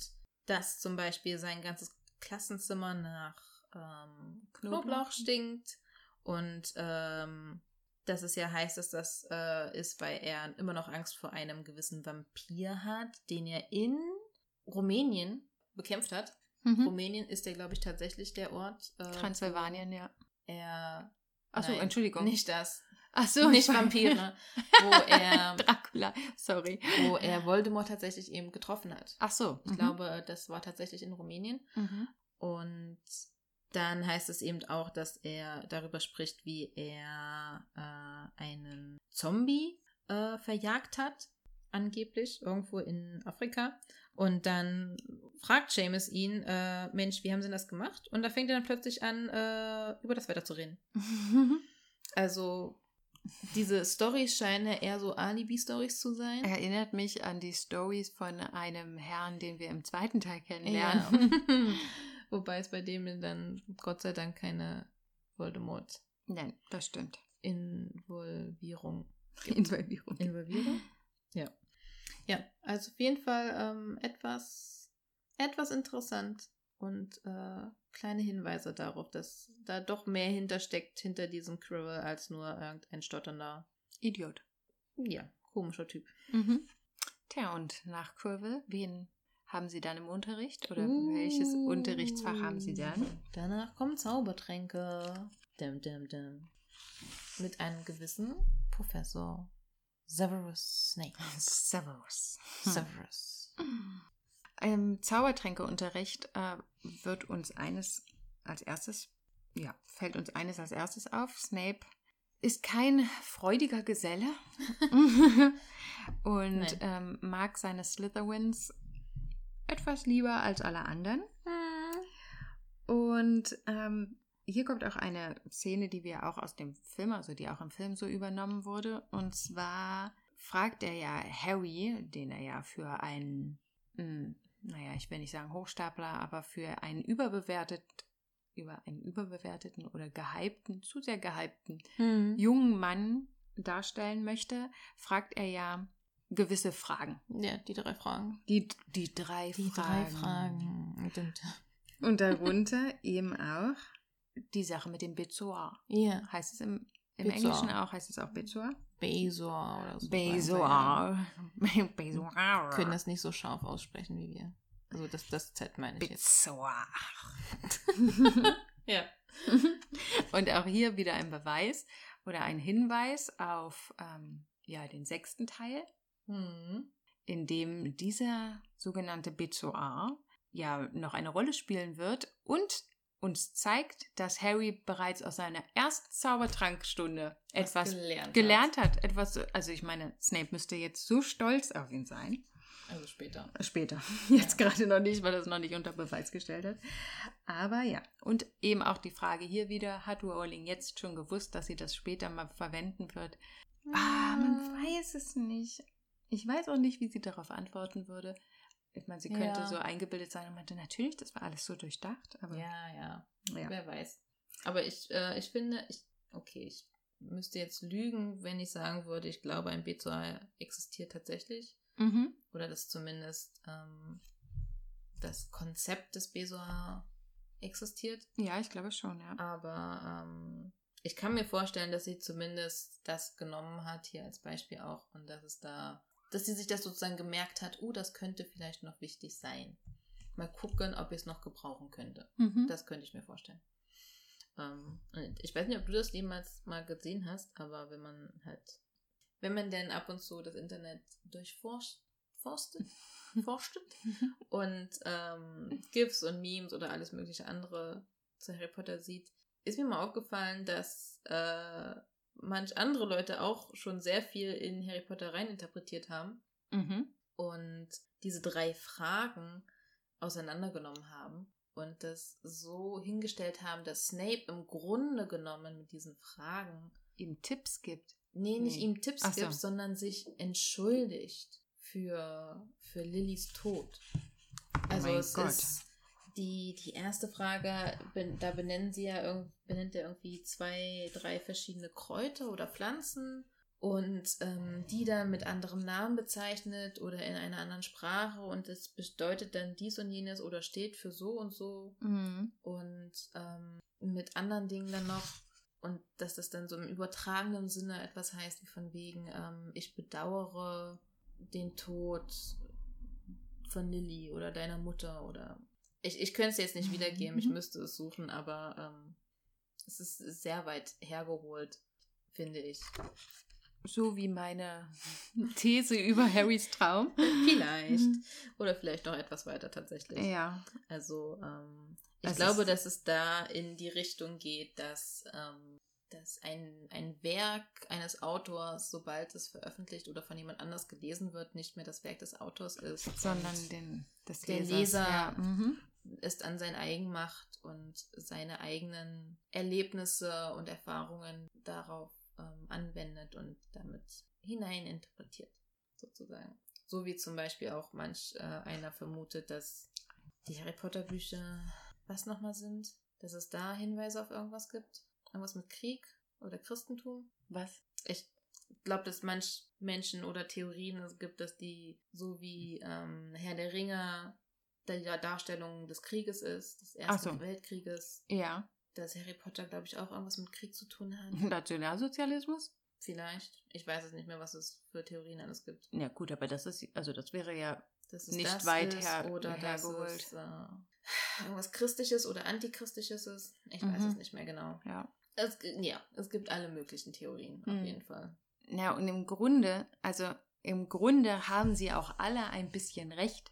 dass zum Beispiel sein ganzes Klassenzimmer nach ähm, Knoblauch Knoblauch. stinkt und ähm, dass es ja heißt, dass das äh, ist, weil er immer noch Angst vor einem gewissen Vampir hat, den er in Rumänien bekämpft hat. Mhm. Rumänien ist ja, glaube ich, tatsächlich der Ort. Äh, Transsilvanien, ja. Er. Achso, Entschuldigung. Nicht das. Achso, nicht Vampire. wo er Dracula, sorry. wo er Voldemort tatsächlich eben getroffen hat. Ach so. Ich mhm. glaube, das war tatsächlich in Rumänien. Mhm. Und dann heißt es eben auch, dass er darüber spricht, wie er äh, einen Zombie äh, verjagt hat, angeblich, irgendwo in Afrika. Und dann fragt Seamus ihn, äh, Mensch, wie haben sie denn das gemacht? Und da fängt er dann plötzlich an, äh, über das Wetter zu reden. Also diese Storys scheinen ja eher so Alibi-Stories zu sein. Erinnert mich an die Stories von einem Herrn, den wir im zweiten Teil Ja. kennenlernen. Wobei es bei dem dann Gott sei Dank keine Voldemort Nein, das stimmt. Involvierung. Involvierung. Involvierung? Ja. Ja, also auf jeden Fall ähm, etwas, etwas interessant und äh, kleine Hinweise darauf, dass da doch mehr hintersteckt hinter diesem Quirrell als nur irgendein stotternder, Idiot. ja, komischer Typ. Mhm. Tja, und nach Kurve, wen haben Sie dann im Unterricht? Oder Uh. welches Unterrichtsfach haben Sie dann? Danach kommen Zaubertränke. Dim, dim, dim. Mit einem gewissen Professor Severus Snape. Severus. Severus. Im Zaubertränkeunterricht äh, wird uns eines als erstes, ja, fällt uns eines als erstes auf. Snape ist kein freudiger Geselle und ähm, mag seine Slytherins etwas lieber als alle anderen. Und ähm, hier kommt auch eine Szene, die wir auch aus dem Film, also die auch im Film so übernommen wurde. Und zwar fragt er ja Harry, den er ja für einen, mh, naja, ich will nicht sagen Hochstapler, aber für einen überbewertet, über einen überbewerteten oder gehypten, zu sehr gehypten Hm. jungen Mann darstellen möchte, fragt er ja gewisse Fragen. Ja, die drei Fragen. Die, die drei Die Fragen. drei Fragen. Stimmt. Und darunter eben auch die Sache mit dem Bezoar. Ja. Heißt es im, im. Englischen auch, heißt es auch Bezoar? Bezor oder so. Bezoar. Wir Bezoar. können das nicht so scharf aussprechen wie wir. Also das, das Z meine ich jetzt. Bezoar. Ja. Und auch hier wieder ein Beweis oder ein Hinweis auf ähm, ja, den sechsten Teil, Hm. in dem dieser sogenannte Bezoar ja noch eine Rolle spielen wird und uns zeigt, dass Harry bereits aus seiner ersten Zaubertrankstunde Was etwas gelernt, gelernt hat. Etwas, so- also ich meine, Snape müsste jetzt so stolz auf ihn sein. Hat. Also später. Später. Jetzt gerade noch nicht, weil er es noch nicht unter Beweis gestellt hat. Aber ja. Und eben auch die Frage hier wieder, hat Rowling jetzt schon gewusst, dass sie das später mal verwenden wird? Ah, man weiß es nicht. Ich weiß auch nicht, wie sie darauf antworten würde. Ich meine, sie könnte Ja. so eingebildet sein und meinte, natürlich, das war alles so durchdacht, aber Ja, ja. ja. Wer weiß. Aber ich, äh, ich finde, ich, okay, ich müsste jetzt lügen, wenn ich sagen würde, ich glaube, ein B2A existiert tatsächlich. Mhm. Oder dass zumindest ähm, das Konzept des BSOA existiert. Ja, ich glaube schon, ja. Aber ähm, ich kann mir vorstellen, dass sie zumindest das genommen hat, hier als Beispiel auch, und dass es da, dass sie sich das sozusagen gemerkt hat, oh, das könnte vielleicht noch wichtig sein. Mal gucken, ob ich es noch gebrauchen könnte. Mhm. Das könnte ich mir vorstellen. Ähm, ich weiß nicht, ob du das jemals mal gesehen hast, aber wenn man halt, wenn man denn ab und zu das Internet durchforscht, forstet, forstet und ähm, GIFs und Memes oder alles mögliche andere zu Harry Potter sieht, ist mir mal aufgefallen, dass äh, manch andere Leute auch schon sehr viel in Harry Potter reininterpretiert haben Mhm. und diese drei Fragen auseinandergenommen haben und das so hingestellt haben, dass Snape im Grunde genommen mit diesen Fragen Ihm Tipps gibt. nee, nicht Nee. ihm Tipps so. gibt, sondern sich entschuldigt für, für Lillys Tod. Also mein es Gott. ist die, die erste Frage, da benennen sie ja benennt er irgendwie zwei, drei verschiedene Kräuter oder Pflanzen und ähm, die dann mit anderem Namen bezeichnet oder in einer anderen Sprache und es bedeutet dann dies und jenes oder steht für so und so Mhm. und ähm, mit anderen Dingen dann noch und dass das dann so im übertragenen Sinne etwas heißt wie von wegen ähm, ich bedauere den Tod von Lilly oder deiner Mutter oder ich, ich könnte es jetzt nicht wiedergeben, ich Mhm. müsste es suchen, aber ähm, es ist sehr weit hergeholt, finde ich. So wie meine These über Harrys Traum. Vielleicht. Mhm. Oder vielleicht noch etwas weiter tatsächlich. Ja. Also, ähm, ich Es glaube, dass es da in die Richtung geht, dass, ähm, dass ein, ein Werk eines Autors, sobald es veröffentlicht oder von jemand anders gelesen wird, nicht mehr das Werk des Autors ist, Sondern den, des der Lesers. Leser Ja. Mhm. Es an sein eigen macht und seine eigenen Erlebnisse und Erfahrungen darauf ähm, anwendet und damit hineininterpretiert, sozusagen. So wie zum Beispiel auch manch äh, einer vermutet, dass die Harry Potter Bücher was nochmal sind, dass es da Hinweise auf irgendwas gibt. Irgendwas mit Krieg oder Christentum. Was? Ich glaube, dass manch Menschen oder Theorien es gibt, dass die so wie ähm, Herr der Ringe die Darstellung des Krieges ist, des Ersten so. Weltkrieges, Ja. dass Harry Potter, glaube ich, auch irgendwas mit Krieg zu tun hat. Nationalsozialismus? Vielleicht. Ich weiß es nicht mehr, was es für Theorien alles gibt. Ja, gut, aber das ist, also das wäre ja Dass es Nicht das weit ist her- oder hergeholt. es äh, irgendwas Christliches oder Antichristisches ist. Ich weiß Mhm. es nicht mehr genau. Ja. Es, ja, es gibt alle möglichen Theorien, auf Mhm. jeden Fall. Ja, und im Grunde, also im Grunde haben sie auch alle ein bisschen recht,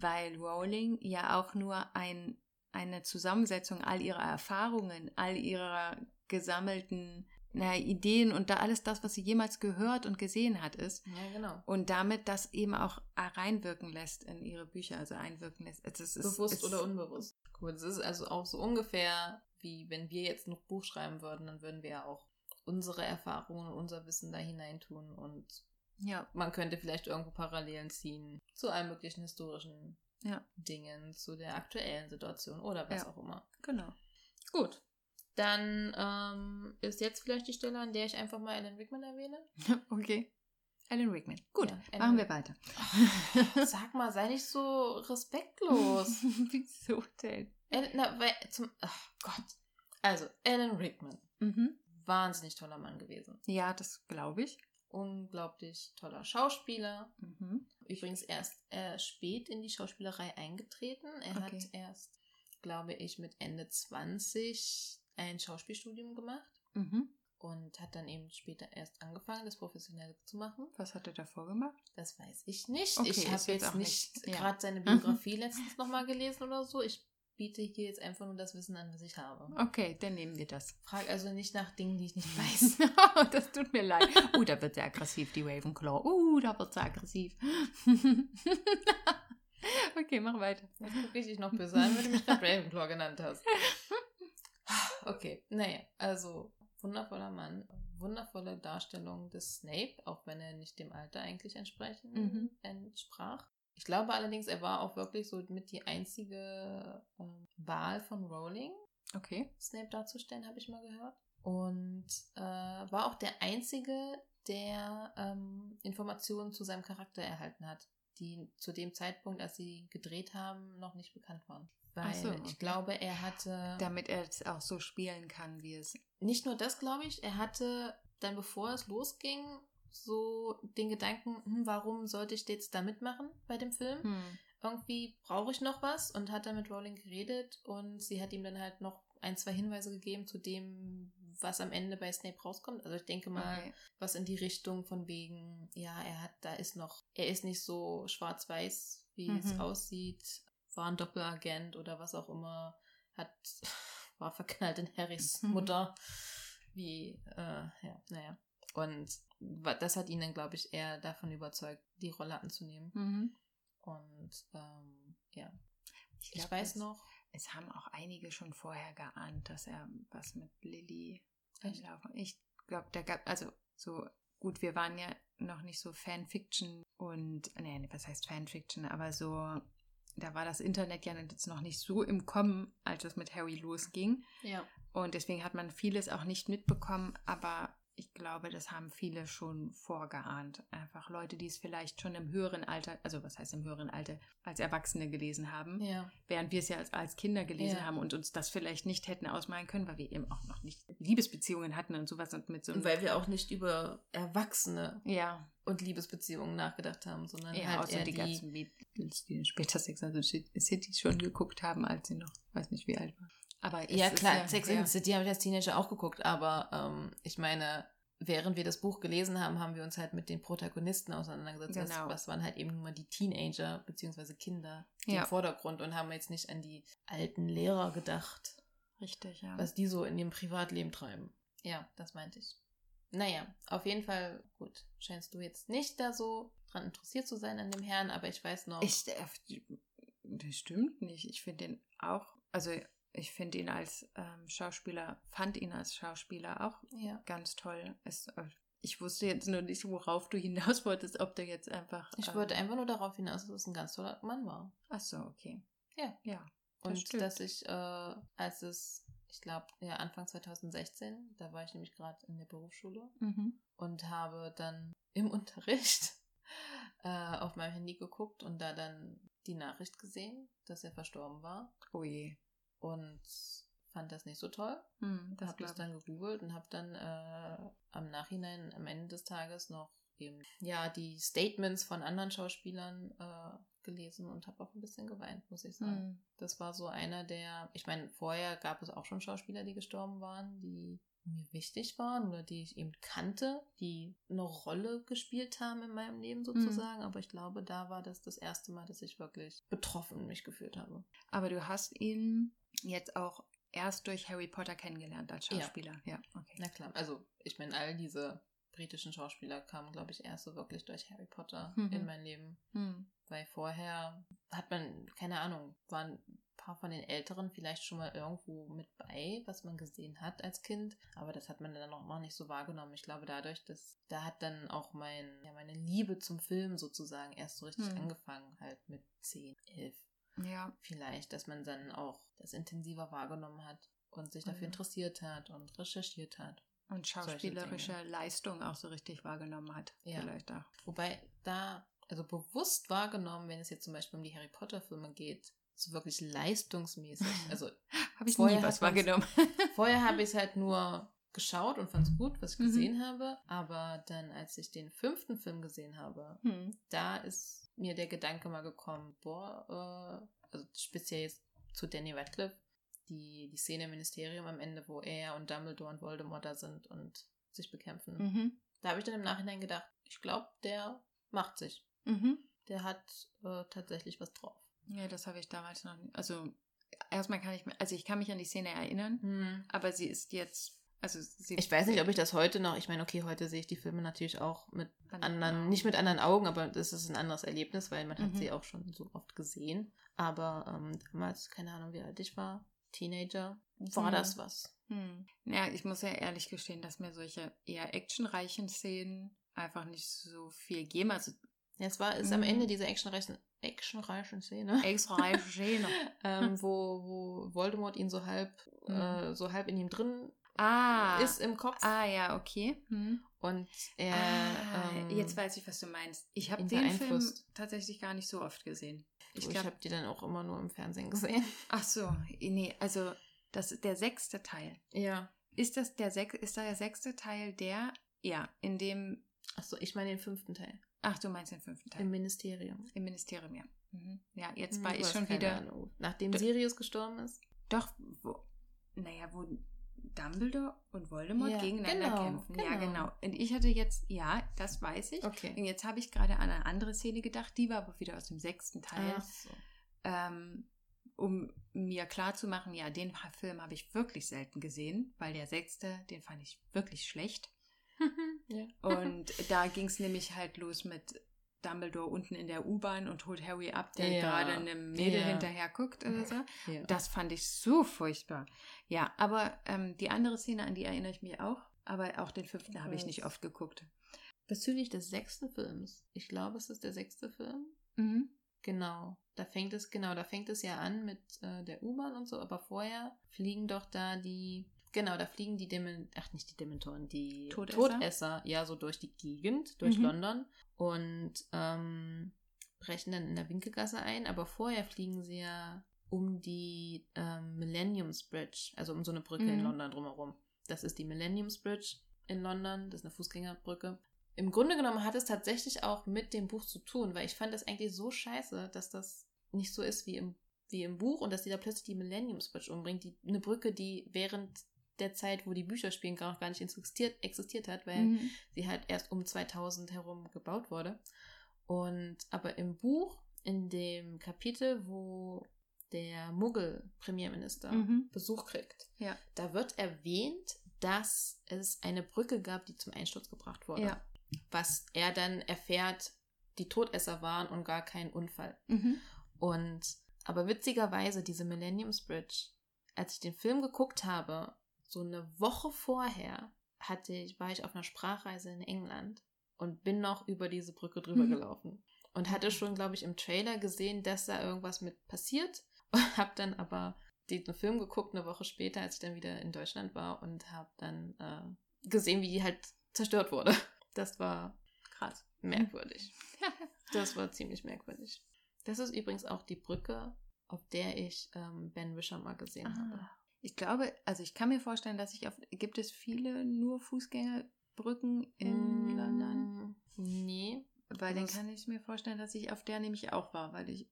weil Rowling ja auch nur ein, eine Zusammensetzung all ihrer Erfahrungen, all ihrer gesammelten na, Ideen und da alles das, was sie jemals gehört und gesehen hat, ist. Ja, genau. Und damit das eben auch reinwirken lässt in ihre Bücher, also einwirken lässt. Es ist, Bewusst ist, oder unbewusst. Gut, es ist also auch so ungefähr, wie wenn wir jetzt noch Buch schreiben würden, dann würden wir ja auch unsere Erfahrungen und unser Wissen da hineintun und Ja, man könnte vielleicht irgendwo Parallelen ziehen zu allen möglichen historischen Ja. Dingen, zu der aktuellen Situation oder was Ja. auch immer. genau. Gut. Dann ähm, ist jetzt vielleicht die Stelle, an der ich einfach mal Alan Rickman erwähne. okay. Alan Rickman. Gut, Ja, Alan machen wir weiter. Sag mal, sei nicht so respektlos. Wieso denn? Alan, na, weil, zum, ach Gott. Also, Alan Rickman. Mhm. Wahnsinnig toller Mann gewesen. Ja, das glaube ich. Unglaublich toller Schauspieler. Mhm. Übrigens erst äh, spät in die Schauspielerei eingetreten. Er hat Okay. erst, glaube ich, mit Ende 20 ein Schauspielstudium gemacht Mhm. und hat dann eben später erst angefangen, das professionell zu machen. Was hat er davor gemacht? Das weiß ich nicht. Okay, ich habe jetzt jetzt nicht nicht- ja. gerade seine Biografie letztens nochmal gelesen oder so. Ich biete hier jetzt einfach nur das Wissen an, was ich habe. Okay, dann nehmen wir das. Frag also nicht nach Dingen, die ich nicht weiß. das tut mir leid. Uh, da wird sie aggressiv, die Ravenclaw. Uh, da wird sie aggressiv. okay, mach weiter. Jetzt gucke ich dich noch böse an, wenn du mich gerade Ravenclaw genannt hast. Okay, naja, also wundervoller Mann, wundervolle Darstellung des Snape, auch wenn er nicht dem Alter eigentlich entsprechen, Mhm. entsprach. Ich glaube allerdings, er war auch wirklich so mit die einzige ähm, Wahl von Rowling, Okay. Snape darzustellen, habe ich mal gehört. Und äh, war auch der einzige, der ähm, Informationen zu seinem Charakter erhalten hat, die zu dem Zeitpunkt, als sie gedreht haben, noch nicht bekannt waren. Weil so, okay. ich glaube, er hatte Damit er es auch so spielen kann, wie es. nicht nur das, glaube ich, er hatte dann, bevor es losging, so den Gedanken, hm, warum sollte ich jetzt da mitmachen bei dem Film? Hm. Irgendwie brauche ich noch was und hat dann mit Rowling geredet und sie hat ihm dann halt noch ein, zwei Hinweise gegeben zu dem, was am Ende bei Snape rauskommt. Also ich denke mal, Okay. was in die Richtung von wegen, ja, er hat, da ist noch, er ist nicht so schwarz-weiß, wie es Mhm. aussieht, war ein Doppelagent oder was auch immer, hat, war verknallt in Harrys Mhm. Mutter, wie, äh, ja, naja. Und das hat ihn dann, glaube ich, eher davon überzeugt, die Rolle anzunehmen. Mhm. Und ähm, ja, ich, glaub, weiß es- noch, Es haben auch einige schon vorher geahnt, dass er was mit Lilly anlaufen. Ich glaube, da gab, also so gut, wir waren ja noch nicht so Fanfiction und, nee, nee, was heißt Fanfiction, aber so, da war das Internet ja jetzt noch nicht so im Kommen, als es mit Harry losging. ja, Und deswegen hat man vieles auch nicht mitbekommen, aber ich glaube, das haben viele schon vorgeahnt. Einfach Leute, die es vielleicht schon im höheren Alter, also was heißt im höheren Alter, als Erwachsene gelesen haben, ja, während wir es ja als, als Kinder gelesen Ja. haben und uns das vielleicht nicht hätten ausmalen können, weil wir eben auch noch nicht Liebesbeziehungen hatten und sowas und mit so und weil wir auch nicht über Erwachsene ja, und Liebesbeziehungen nachgedacht haben, sondern ja, halt außer eher die, die, ganzen Mädels, die später Sex and the City schon geguckt haben, als sie noch, weiß nicht wie alt waren. Aber Ja, klar, Sex ja, and the City habe ich als Teenager auch geguckt, aber ähm, ich meine, während wir das Buch gelesen haben, haben wir uns halt mit den Protagonisten auseinandergesetzt. Genau. Was, was waren halt eben nur mal die Teenager bzw. Kinder Ja. im Vordergrund und haben jetzt nicht an die alten Lehrer gedacht, Richtig, ja. was die so in ihrem Privatleben treiben. Ja, das meinte ich. Naja, auf jeden Fall, gut, scheinst du jetzt nicht da so dran interessiert zu sein an dem Herrn, aber ich weiß noch. Ich, äh, das stimmt nicht. Ich finde ihn auch, also ich finde ihn als ähm, Schauspieler, fand ihn als Schauspieler auch ja. ganz toll. Es, äh, ich wusste jetzt nur nicht, worauf du hinaus wolltest, ob du jetzt einfach. Ich ähm, wollte einfach nur darauf hinaus, dass es ein ganz toller Mann war. Ach so, okay. Ja. Ja. Das Und stimmt. dass ich, äh, als es, ich glaube, ja, Anfang 2016, da war ich nämlich gerade in der Berufsschule Mhm. und habe dann im Unterricht äh, auf meinem Handy geguckt und da dann die Nachricht gesehen, dass er verstorben war Oh je. Und fand das nicht so toll. Hm, das habe das dann gegoogelt und habe dann äh, am Nachhinein, am Ende des Tages noch eben, ja, die Statements von anderen Schauspielern äh, gelesen und habe auch ein bisschen geweint, muss ich sagen. Hm. Das war so einer der, ich meine, vorher gab es auch schon Schauspieler, die gestorben waren, die mir wichtig waren oder die ich eben kannte, die eine Rolle gespielt haben in meinem Leben sozusagen. Aber ich glaube, da war das das erste Mal, dass ich wirklich betroffen mich gefühlt habe. Aber du hast ihn jetzt auch erst durch Harry Potter kennengelernt als Ja. Schauspieler. Ja, okay. Na klar, also ich meine, all diese britischen Schauspieler kamen, glaube ich, erst so wirklich durch Harry Potter Mhm. in mein Leben. Hm. Weil vorher hat man, keine Ahnung, waren ein paar von den Älteren vielleicht schon mal irgendwo mit bei, was man gesehen hat als Kind. Aber das hat man dann auch noch nicht so wahrgenommen. Ich glaube, dadurch, dass da hat dann auch mein, ja, meine Liebe zum Film sozusagen erst so richtig Hm. angefangen, halt mit 10, 11 Ja. vielleicht, dass man dann auch das intensiver wahrgenommen hat und sich dafür Mhm. interessiert hat und recherchiert hat. Und schauspielerische Leistung auch so richtig wahrgenommen hat. Ja. Vielleicht auch. Wobei da, also bewusst wahrgenommen, wenn es jetzt zum Beispiel um die Harry Potter Filme geht, so wirklich leistungsmäßig. Also Habe ich Vorher nie was wahrgenommen. vorher habe ich es halt nur geschaut und fand es gut, was ich Mhm. gesehen habe. Aber dann, als ich den fünften Film gesehen habe, hm. da ist mir der Gedanke mal gekommen, boah, äh, also speziell jetzt zu Danny Radcliffe, die, die Szene im Ministerium am Ende, wo er und Dumbledore und Voldemort da sind und sich bekämpfen. Mhm. Da habe ich dann im Nachhinein gedacht, ich glaube, der macht sich. Mhm. Der hat äh, tatsächlich was drauf. Ja, das habe ich damals noch nicht. Also, erstmal kann ich mir, also ich kann mich an die Szene erinnern, aber sie ist jetzt, also. Ich weiß nicht, ob ich das heute noch, ich meine, okay, heute sehe ich die Filme natürlich auch mit Anderen nicht mit anderen Augen, aber das ist ein anderes Erlebnis, weil man hat Mhm. sie auch schon so oft gesehen. Aber ähm, damals, keine Ahnung, wie alt ich war, Teenager, war Mhm. das was. Hm. Ja, ich muss ja ehrlich gestehen, dass mir solche eher actionreichen Szenen einfach nicht so viel geben. Also Ja, es war ist Mhm. am Ende diese actionreichen, actionreichen Szene, extra Szene. ähm, wo, wo Voldemort ihn so halb, Mhm. äh, so halb in ihm drin Ah. ist im Kopf ah, ja, okay. Hm. und er ah, ähm, jetzt weiß ich, was du meinst. Ich habe den Film tatsächlich gar nicht so oft gesehen. ich, Ich ich habe die dann auch immer nur im Fernsehen gesehen. Ach so, nee, also das der sechste Teil. Ja. Ist das der sech, ist da der sechste Teil der, ja, in dem, Achso, ich meine den fünften Teil. ach du meinst den fünften Teil. Im Ministerium. Im Ministerium, ja. Mhm. Ja, jetzt Hm, war ich schon wieder. Ahnung. Nachdem Sirius gestorben ist. Doch, wo, naja, wo Dumbledore und Voldemort Ja, gegeneinander genau, kämpfen. Ja, genau. genau. Und ich hatte jetzt, ja, das weiß ich. Und Okay. jetzt habe ich gerade an eine andere Szene gedacht, die war aber wieder aus dem sechsten Teil. Ach so. Ähm, um mir klarzumachen, ja, den Film habe ich wirklich selten gesehen, weil der sechste, den fand ich wirklich schlecht. ja. Und da ging es nämlich halt los mit Dumbledore unten in der U-Bahn und holt Harry ab, der Ja. gerade einem Mädel Ja. hinterher guckt oder so. ja. Das fand ich so furchtbar. Ja, aber ähm, die andere Szene, an die erinnere ich mich auch. Aber auch den fünften habe ich nicht oft geguckt. Bezüglich des sechsten Films. Ich glaube, es ist der sechste Film. Mhm. Genau. Da fängt es, genau, da fängt es ja an mit äh, der U-Bahn und so, aber vorher fliegen doch da die. Genau, da fliegen die Demen ach nicht die Dementoren, die Todesser? Todesser, ja, so durch die Gegend, durch Mhm. London und ähm, brechen dann in der Winkelgasse ein, aber vorher fliegen sie ja um die ähm, Millenniums Bridge, also um so eine Brücke in Mhm. London drumherum. Das ist die Millenniums Bridge in London, das ist eine Fußgängerbrücke. Im Grunde genommen hat es tatsächlich auch mit dem Buch zu tun, weil ich fand das eigentlich so scheiße, dass das nicht so ist wie im, wie im Buch und dass die da plötzlich die Millenniums Bridge umbringt. Die, eine Brücke, die während der Zeit, wo die Bücher spielen, gar noch gar nicht existiert, existiert hat, weil Mhm. sie halt erst um 2000 herum gebaut wurde. Und aber im Buch, in dem Kapitel, wo der Muggel-Premierminister Mhm. Besuch kriegt, Ja. da wird erwähnt, dass es eine Brücke gab, die zum Einsturz gebracht wurde. Ja. Was er dann erfährt, die Todesser waren und gar kein Unfall. Mhm. Und aber witzigerweise, diese Millenniums Bridge, als ich den Film geguckt habe, so eine Woche vorher hatte ich, war ich auf einer Sprachreise in England und bin noch über diese Brücke drüber Mhm. gelaufen. Und hatte schon, glaube ich, im Trailer gesehen, dass da irgendwas mit passiert. Und habe dann aber den Film geguckt eine Woche später, als ich dann wieder in Deutschland war und habe dann äh, gesehen, wie die halt zerstört wurde. Das war Krass. merkwürdig. Das war ziemlich merkwürdig. Das ist übrigens auch die Brücke, auf der ich ähm, Ben Wisher mal gesehen habe. Ich glaube, also ich kann mir vorstellen, dass ich auf. Gibt es viele nur Fußgängerbrücken in Mm, London? Nee, Weil dann das- kann ich mir vorstellen, dass ich auf der nämlich auch war, weil ich.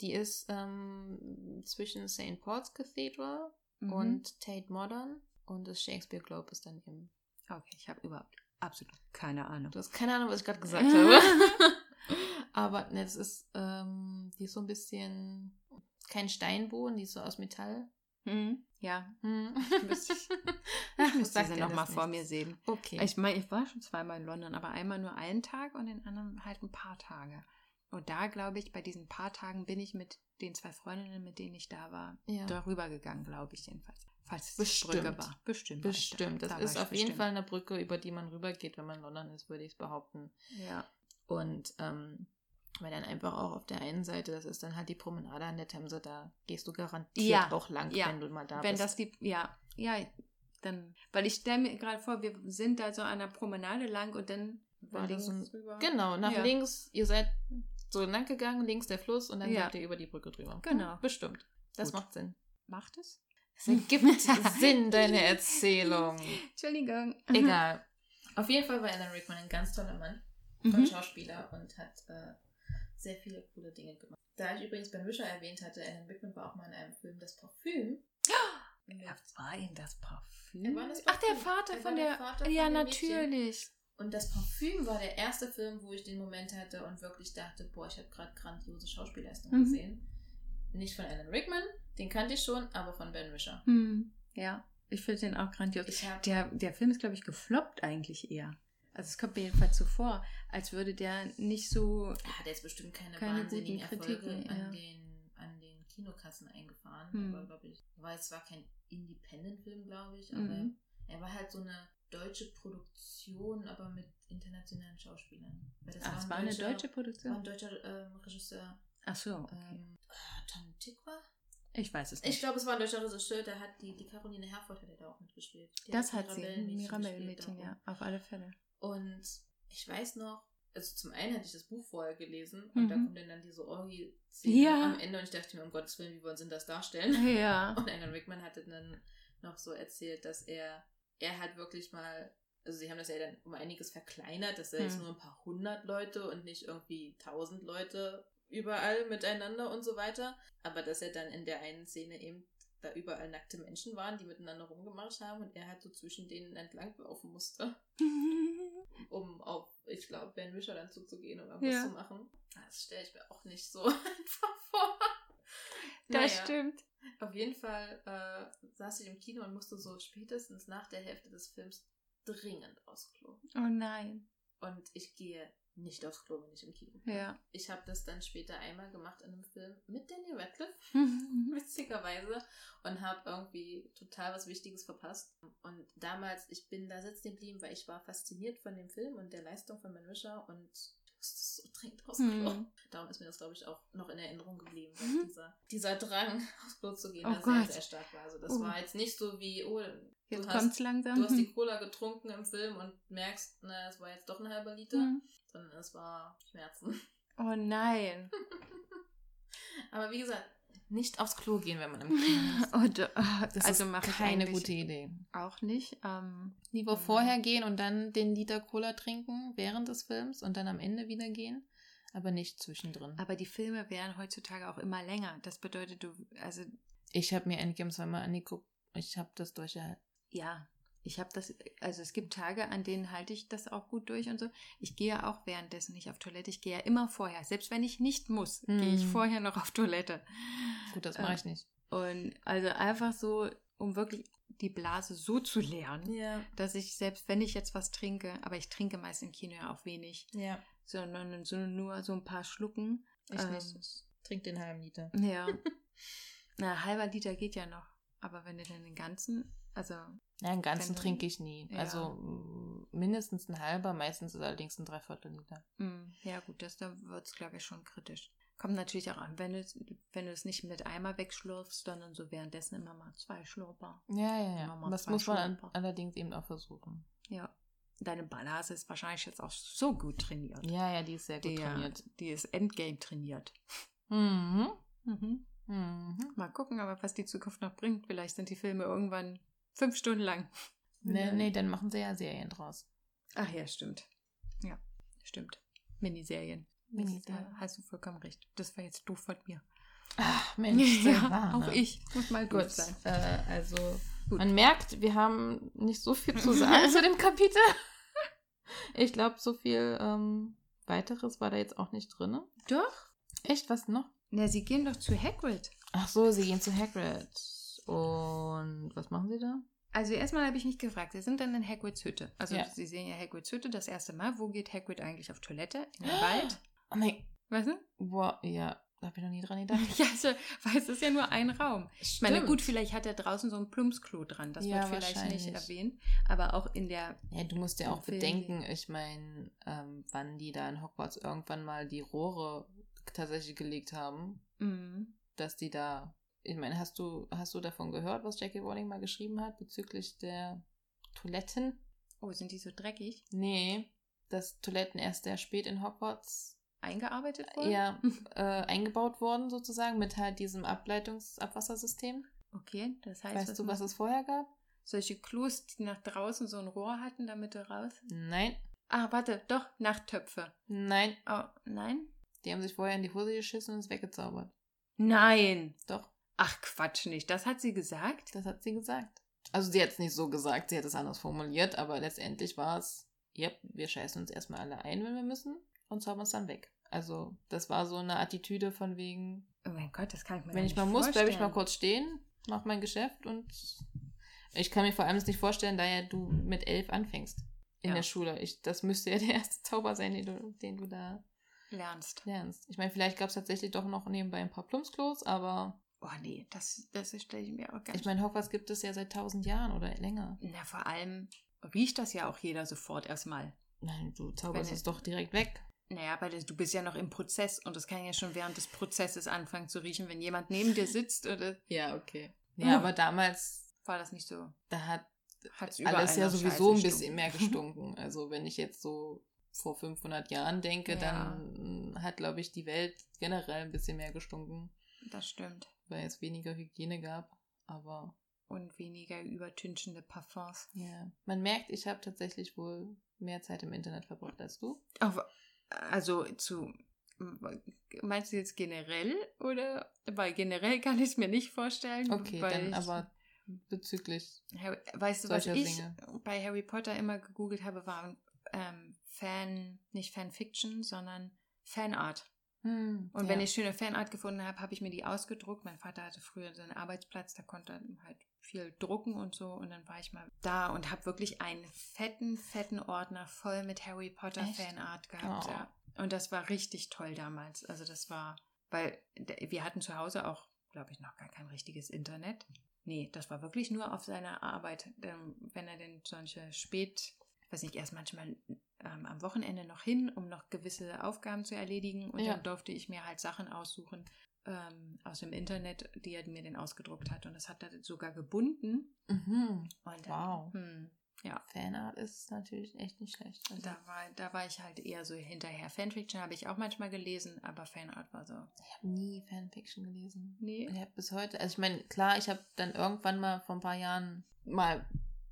die ist ähm, zwischen St. Paul's Cathedral Mhm. und Tate Modern und das Shakespeare Globe ist daneben. Okay, ich habe überhaupt absolut keine Ahnung. Du hast keine Ahnung, was ich gerade gesagt habe. Aber ne, das ist, ähm, die ist so ein bisschen kein Steinboden, die ist so aus Metall. Mhm. Ja, Hm. ich, ich müsste sagt sie dir noch das mal vor mir sehen. Okay. Ich meine, ich war schon zweimal in London, aber einmal nur einen Tag und den anderen halt ein paar Tage. Und da glaube ich, bei diesen paar Tagen bin ich mit den zwei Freundinnen, mit denen ich da war, ja. darüber gegangen, glaube ich jedenfalls. Falls es Bestimmt. Brücke war. Bestimmt. ich da. Bestimmt. Das Da ist ich auf jeden bestimmt. Fall eine Brücke, über die man rübergeht, wenn man in London ist, würde ich behaupten. Ja. Und ähm, weil dann einfach auch auf der einen Seite, das ist dann halt die Promenade an der Themse, da gehst du garantiert Ja, auch lang, ja. wenn du mal da Wenn bist. das die, ja, ja, dann, weil ich stelle mir gerade vor, wir sind da so an der Promenade lang und dann War links ein- rüber. genau, nach Ja. links, ihr seid so lang gegangen, links der Fluss und dann Ja. seid ihr über die Brücke drüber. Genau. Bestimmt. Das Gut. macht Sinn. Macht es? Es ergibt Sinn, deine Erzählung. Entschuldigung. Egal. Auf jeden Fall war Alan Rickman ein ganz toller Mann. und Mhm. Schauspieler und hat äh, sehr viele coole Dinge gemacht. Da ich übrigens Ben Wisher erwähnt hatte, Alan Rickman war auch mal in einem Film Das Parfüm. Wer war ihn das Parfüm? Er war das Ach, der Parfüm. Vater Er von der der. Vater von ja, Mädchen. natürlich. Und Das Parfüm war der erste Film, wo ich den Moment hatte und wirklich dachte, boah, ich habe gerade grandiose Schauspielleistung Mhm. gesehen. Nicht von Alan Rickman, den kannte ich schon, aber von Ben Wisher. Hm. Ja, ich finde den auch grandios. Der, der Film ist, glaube ich, gefloppt eigentlich eher. Also es kommt mir jedenfalls so vor, als würde der nicht so. er hat jetzt bestimmt keine, Keine wahnsinnigen Erfolge Kritiken, an, ja. den, an den Kinokassen eingefahren. Hm. Aber, glaube ich, war jetzt zwar kein Independent-Film, glaube ich, aber Mhm. er war halt so eine deutsche Produktion, aber mit internationalen Schauspielern. Weil das Ach, es ein war eine deutsche war Produktion? ein deutscher ähm, Regisseur. Ach so, okay. Ähm, ah, Tom Tickwer? ich weiß es Ich nicht. glaube, es war ein deutscher Regisseur, der hat die, die Caroline Herford hat er da auch mitgespielt. Die das hat sie, Mirabellenmädchen Mirabellenmädchen, gespielt ja, auf alle Fälle. Und ich weiß noch, also zum einen hatte ich das Buch vorher gelesen und da Mhm. kommt dann, dann diese Orgie-Szene Ja. am Ende und ich dachte mir, um Gottes Willen, wie wollen sie das darstellen? Ja. Und Alan Rickman hatte dann noch so erzählt, dass er, er hat wirklich mal, also sie haben das ja dann um einiges verkleinert, dass er jetzt Hm. nur ein paar hundert Leute und nicht irgendwie tausend Leute überall miteinander und so weiter. Aber dass er dann in der einen Szene eben da überall nackte Menschen waren, die miteinander rumgemacht haben und er halt so zwischen denen entlang laufen musste, um auf, ich glaube, Ben Wischer dann zuzugehen, um irgendwas Ja. zu machen. Das stelle ich mir auch nicht so einfach vor. Das Naja. stimmt. Auf jeden Fall äh, saß ich im Kino und musste so spätestens nach der Hälfte des Films dringend aufs Klo. Oh nein. Und ich gehe nicht aufs Klo, wenn ich im Kino bin. Ja. Ich habe das dann später einmal gemacht in einem Film mit Daniel Radcliffe, witzigerweise, und habe irgendwie total was Wichtiges verpasst. Und damals, ich bin da sitzen geblieben, weil ich war fasziniert von dem Film und der Leistung von Man Wisher und ich musste so dringend aufs Klo. Hm. Darum ist mir das, glaube ich, auch noch in Erinnerung geblieben, dass dieser, dieser Drang, aufs Klo zu gehen, Oh sehr, sehr stark war. Also das Oh. war jetzt nicht so wie, oh, Jetzt du hast, langsam. du hast die Cola getrunken im Film und merkst, na, es war jetzt doch ein halber Liter, Hm. sondern es war Schmerzen. Oh nein. Aber wie gesagt, nicht aufs Klo gehen, wenn man im Kino ist. Und, äh, Das also ist mache ich keine gute Idee. auch nicht. Ähm, Lieber vorher gehen und dann den Liter Cola trinken während des Films und dann am Ende wieder gehen, aber nicht zwischendrin. aber die Filme werden heutzutage auch immer länger. Das bedeutet, du, also Ich habe mir Endgame zweimal angeguckt. Ich habe das durchgehalten. ja, ich habe das, also es gibt Tage, an denen halte ich das auch gut durch und so. Ich gehe auch währenddessen nicht auf Toilette. Ich gehe ja immer vorher. Selbst wenn ich nicht muss, gehe ich Mhm. vorher noch auf Toilette. Gut, das Ähm, mache ich nicht. Und also einfach so, um wirklich die Blase so zu leeren, Ja, dass ich selbst wenn ich jetzt was trinke, aber ich trinke meist im Kino ja auch wenig, ja. sondern so nur so ein paar Schlucken. Ich Ähm, nicht. Ich trink den halben Liter. Ja. Na, halber Liter geht ja noch. Aber wenn du den den ganzen, also Ja, einen ganzen trinke ich nie. Ja. Also mm, mindestens ein halber, meistens ist allerdings ein Dreiviertel Liter. mh, ja gut, das da wird es, glaube ich, schon kritisch. Kommt natürlich auch an, wenn du es- wenn du es nicht mit Eimer wegschlürfst, sondern so währenddessen immer mal zwei Schlurper. Ja, ja, ja. Das muss man an- Schlurper. allerdings eben auch versuchen. Ja. Deine Blase ist wahrscheinlich jetzt auch so gut trainiert. Ja, ja, die ist sehr gut Die, trainiert. die ist Endgame trainiert. Mhm. Mhm. Mhm. Mal gucken, aber was die Zukunft noch bringt. Vielleicht sind die Filme irgendwann fünf Stunden lang. Nee, nee, dann machen sie ja Serien draus. Ach ja, stimmt. Ja, stimmt. Miniserien. Miniserien. Da hast du vollkommen recht. Das war jetzt doof von mir. Ach, Mensch, ja, auch ich muss mal gut Gut, sein. äh, also Gut. man merkt, wir haben nicht so viel zu sagen zu dem Kapitel. Ich glaube, so viel ähm, weiteres war da jetzt auch nicht drin. Doch. Echt, was noch? Na, sie gehen doch zu Hagrid. Ach so, sie gehen zu Hagrid. Und was machen sie da? Also erstmal habe ich nicht gefragt. Sie sind dann in Hagrids Hütte. Also Ja. sie sehen ja Hagrids Hütte das erste Mal. Wo geht Hagrid eigentlich auf Toilette? In den Wald? Oh mein, Weißt du? boah, ja, da habe ich noch nie dran gedacht. Ja, also, weil es ist ja nur ein Raum. Ich meine, Stimmt. gut, vielleicht hat er draußen so ein Plumpsklo dran. Das Ja, wird vielleicht nicht erwähnt. Aber auch in der Ja, du musst ja auch Film bedenken, ich meine, ähm, wann die da in Hogwarts irgendwann mal die Rohre tatsächlich gelegt haben, Mhm. dass die da. Ich meine, hast du, hast du davon gehört, was Jackie Rowling mal geschrieben hat bezüglich der Toiletten? Oh, sind die so dreckig? Nee, dass Toiletten erst sehr spät in Hogwarts Eingearbeitet worden? ja, äh, eingebaut wurden, sozusagen, mit halt diesem Ableitungs-Abwassersystem. Okay, das heißt, Weißt du, was es vorher gab? Solche Klos, die nach draußen so ein Rohr hatten, damit du raus. Nein, Ah, warte, doch, Nachttöpfe. nein. Oh, nein? Die haben sich vorher in die Hose geschissen und es weggezaubert. Nein. Doch. Ach, Quatsch nicht. Das hat sie gesagt? Das hat sie gesagt. Also sie hat es nicht so gesagt, sie hat es anders formuliert, aber letztendlich war es, ja, wir scheißen uns erstmal alle ein, wenn wir müssen, und zaubern es dann weg. Also das war so eine Attitüde von wegen, Oh mein Gott, das kann ich mir wenn ich mal muss, bleibe ich mal kurz stehen, mach mein Geschäft und ich kann mir vor allem das nicht vorstellen, da ja du mit elf anfängst in Ja. der Schule. Ich, das müsste ja der erste Zauber sein, den du, den du da Lernst. lernst. Ich meine, vielleicht gab es tatsächlich doch noch nebenbei ein paar Plumpsklos, aber Oh nee, das, das stelle ich mir auch ganz Ich meine, Hogwarts gibt es ja seit tausend Jahren oder länger. Na, vor allem riecht das ja auch jeder sofort erstmal. Nein, du zauberst Wenn- es doch direkt weg. Naja, aber du bist ja noch im Prozess und das kann ja schon während des Prozesses anfangen zu riechen, wenn jemand neben dir sitzt oder Ja, okay. Ja, Uh. aber damals, war das nicht so? da hat Hat's alles ja sowieso ein bisschen mehr gestunken. Also wenn ich jetzt so vor 500 Jahren denke, Ja. dann hat, glaube ich, die Welt generell ein bisschen mehr gestunken, Das stimmt. Weil es weniger Hygiene gab. Aber Und weniger übertünchende Parfums. ja, man merkt, ich habe tatsächlich wohl mehr Zeit im Internet verbracht als du. Aber, also zu. Meinst du jetzt generell oder? Weil generell kann ich es mir nicht vorstellen. Okay, dann ich, aber bezüglich. Harry, weißt du, was ich Dinge. bei Harry Potter immer gegoogelt habe, war ähm, Fan, nicht Fanfiction, sondern Fanart. Hm, Und ja. wenn ich schöne Fanart gefunden habe, habe ich mir die ausgedruckt. Mein Vater hatte früher so einen Arbeitsplatz, da konnte er halt viel drucken und so. Und dann war ich mal da und habe wirklich einen fetten, fetten Ordner voll mit Harry Potter Echt? Fanart gehabt. Oh. Ja. Und das war richtig toll damals. Also das war, weil wir hatten zu Hause auch, glaube ich, noch gar kein richtiges Internet. Nee, das war wirklich nur auf seiner Arbeit. Wenn er denn solche spät, ich weiß nicht, erst manchmal ähm, am Wochenende noch hin, um noch gewisse Aufgaben zu erledigen. Und Ja. dann durfte ich mir halt Sachen aussuchen ähm, aus dem Internet, die er mir dann ausgedruckt hat. Und das hat er sogar gebunden. Mhm. Und, Wow. Hm, ja. Fanart ist natürlich echt nicht schlecht. Also, Da war, da war ich halt eher so hinterher. Fanfiction habe ich auch manchmal gelesen, aber Fanart war so. ich habe nie Fanfiction gelesen. Nee. Ich habe bis heute, also ich meine, klar, ich habe dann irgendwann mal vor ein paar Jahren mal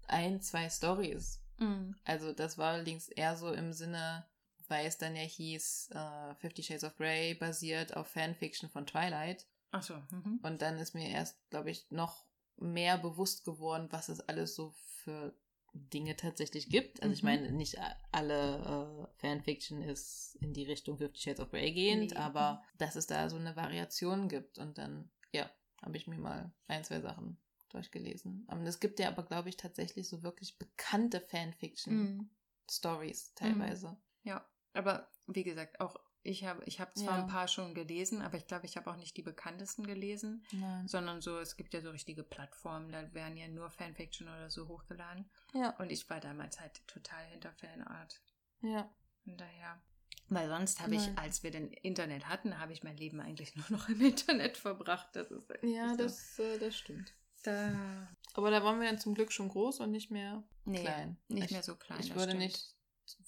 ein, zwei Stories. Mhm. Also das war allerdings eher so im Sinne, weil es dann ja hieß, äh, Fifty Shades of Grey basiert auf Fanfiction von Twilight. Ach so. Mhm. Und dann ist mir erst, glaube ich, noch mehr bewusst geworden, was es alles so für Dinge tatsächlich gibt. Also ich Mhm. meine, nicht alle äh, Fanfiction ist in die Richtung Fifty Shades of Grey gehend, Nee. aber dass es da so eine Variation gibt. Und dann, ja, habe ich mir mal ein, zwei Sachen durchgelesen. Aber es gibt ja aber, glaube ich, tatsächlich so wirklich bekannte Fanfiction-Stories Mhm. teilweise. Ja. Aber wie gesagt, auch ich habe ich habe zwar Ja. ein paar schon gelesen, aber ich glaube, ich habe auch nicht die bekanntesten gelesen, Nein. sondern so, es gibt ja so richtige Plattformen, da werden ja nur Fanfiction oder so hochgeladen. Ja, Und ich war damals halt total hinter Fanart. ja. Von daher. Weil sonst habe ich, als wir den Internet hatten, habe ich mein Leben eigentlich nur noch im Internet verbracht. Das ist Ja, so. das, äh, das stimmt. Da. Aber da waren wir dann zum Glück schon groß und nicht mehr Nee, klein. nicht ich, mehr so klein. Ich würde stimmt. nicht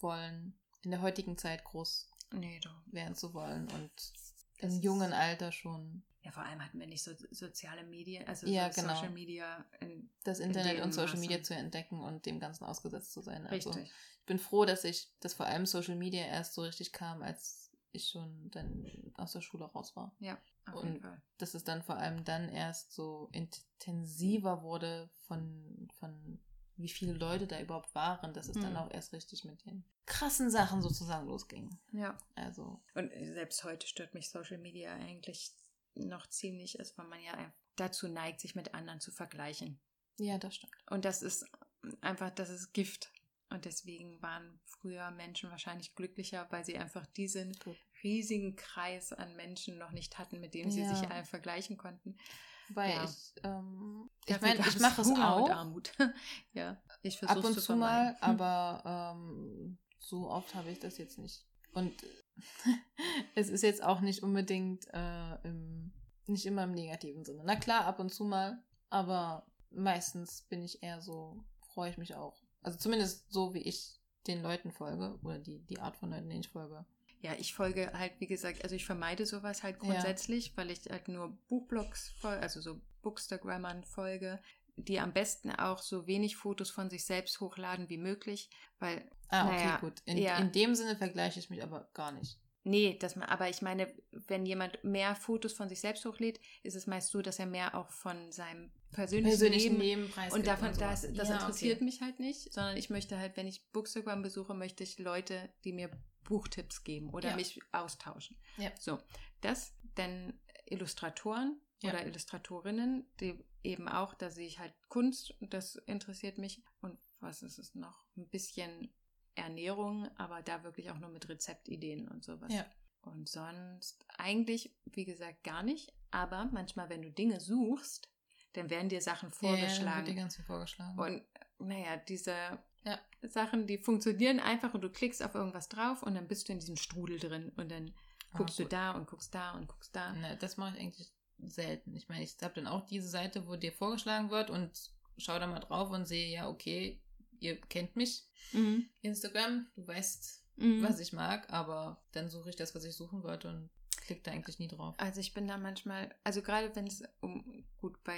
wollen, in der heutigen Zeit groß Nee, werden zu wollen und im jungen Alter schon Ja, vor allem hatten wir nicht so soziale Medien, also Ja, so genau. Social Media. In, das In Internet dem und Social Maße. Media zu entdecken und dem Ganzen ausgesetzt zu sein. Also richtig. ich bin froh, dass ich, dass vor allem Social Media erst so richtig kam, als ich schon dann aus der Schule raus war. Ja, auf Und- jeden Fall. Dass es dann vor allem dann erst so intensiver wurde von, von wie viele Leute da überhaupt waren, dass es dann Mhm. auch erst richtig mit den krassen Sachen sozusagen losging. Ja. Also, Und selbst heute stört mich Social Media eigentlich noch ziemlich, ist, weil man ja dazu neigt, sich mit anderen zu vergleichen. ja, das stimmt. Und das ist einfach, das ist Gift. Und deswegen waren früher Menschen wahrscheinlich glücklicher, weil sie einfach diesen Gut. Riesigen Kreis an Menschen noch nicht hatten, mit dem sie Ja. sich alle vergleichen konnten. Weil Ja. ich, ähm, ich meine, ich mache es auch Armut. ja, ich ab versuche und zu zu mal, vermeiden. aber ähm, so oft habe ich das jetzt nicht. Und es ist jetzt auch nicht unbedingt äh, im, nicht immer im negativen Sinne. Na klar, ab und zu mal, aber meistens bin ich eher so, freue ich mich auch. Also zumindest so, wie ich den Leuten folge oder die, die Art von Leuten, denen ich folge. Ja, ich folge halt, wie gesagt, also ich vermeide sowas halt Ja. grundsätzlich, weil ich halt nur Buchblogs folge, also so Bookstagrammern folge, die am besten auch so wenig Fotos von sich selbst hochladen wie möglich, weil, Ah, okay, Naja, gut. In, ja. in dem Sinne vergleiche ich mich aber gar nicht. nee, dass man, aber ich meine, wenn jemand mehr Fotos von sich selbst hochlädt, ist es meist so, dass er mehr auch von seinem persönlichen, Persönlichen Leben Leben Und davon, und das, das Ja, interessiert okay. mich halt nicht, sondern ich möchte halt, wenn ich Bookstagram besuche, möchte ich Leute, die mir Buchtipps geben oder Ja. mich austauschen. Ja. So, das, dann Illustratoren Ja. oder Illustratorinnen, die eben auch, da sehe ich halt Kunst, das interessiert mich. Und was ist es noch? Ein bisschen Ernährung, aber da wirklich auch nur mit Rezeptideen und sowas. Ja. Und sonst eigentlich, wie gesagt, gar nicht. Aber manchmal, wenn du Dinge suchst, dann werden dir Sachen Ja, ja, dann wird vorgeschlagen. dir ganz viel vorgeschlagen. Und naja, diese Ja. Sachen, die funktionieren einfach und du klickst auf irgendwas drauf und dann bist du in diesem Strudel drin und dann Ah, guckst du gut. da und guckst da und guckst da. Ne, das mache ich eigentlich selten. Ich meine, ich habe dann auch diese Seite, wo dir vorgeschlagen wird und schau da mal drauf und sehe, ja, okay, ihr kennt mich. Mhm. Instagram, du weißt, Mhm. was ich mag, aber dann suche ich das, was ich suchen wollte und klick da eigentlich nie drauf. Also ich bin da manchmal, also gerade wenn es um, gut, bei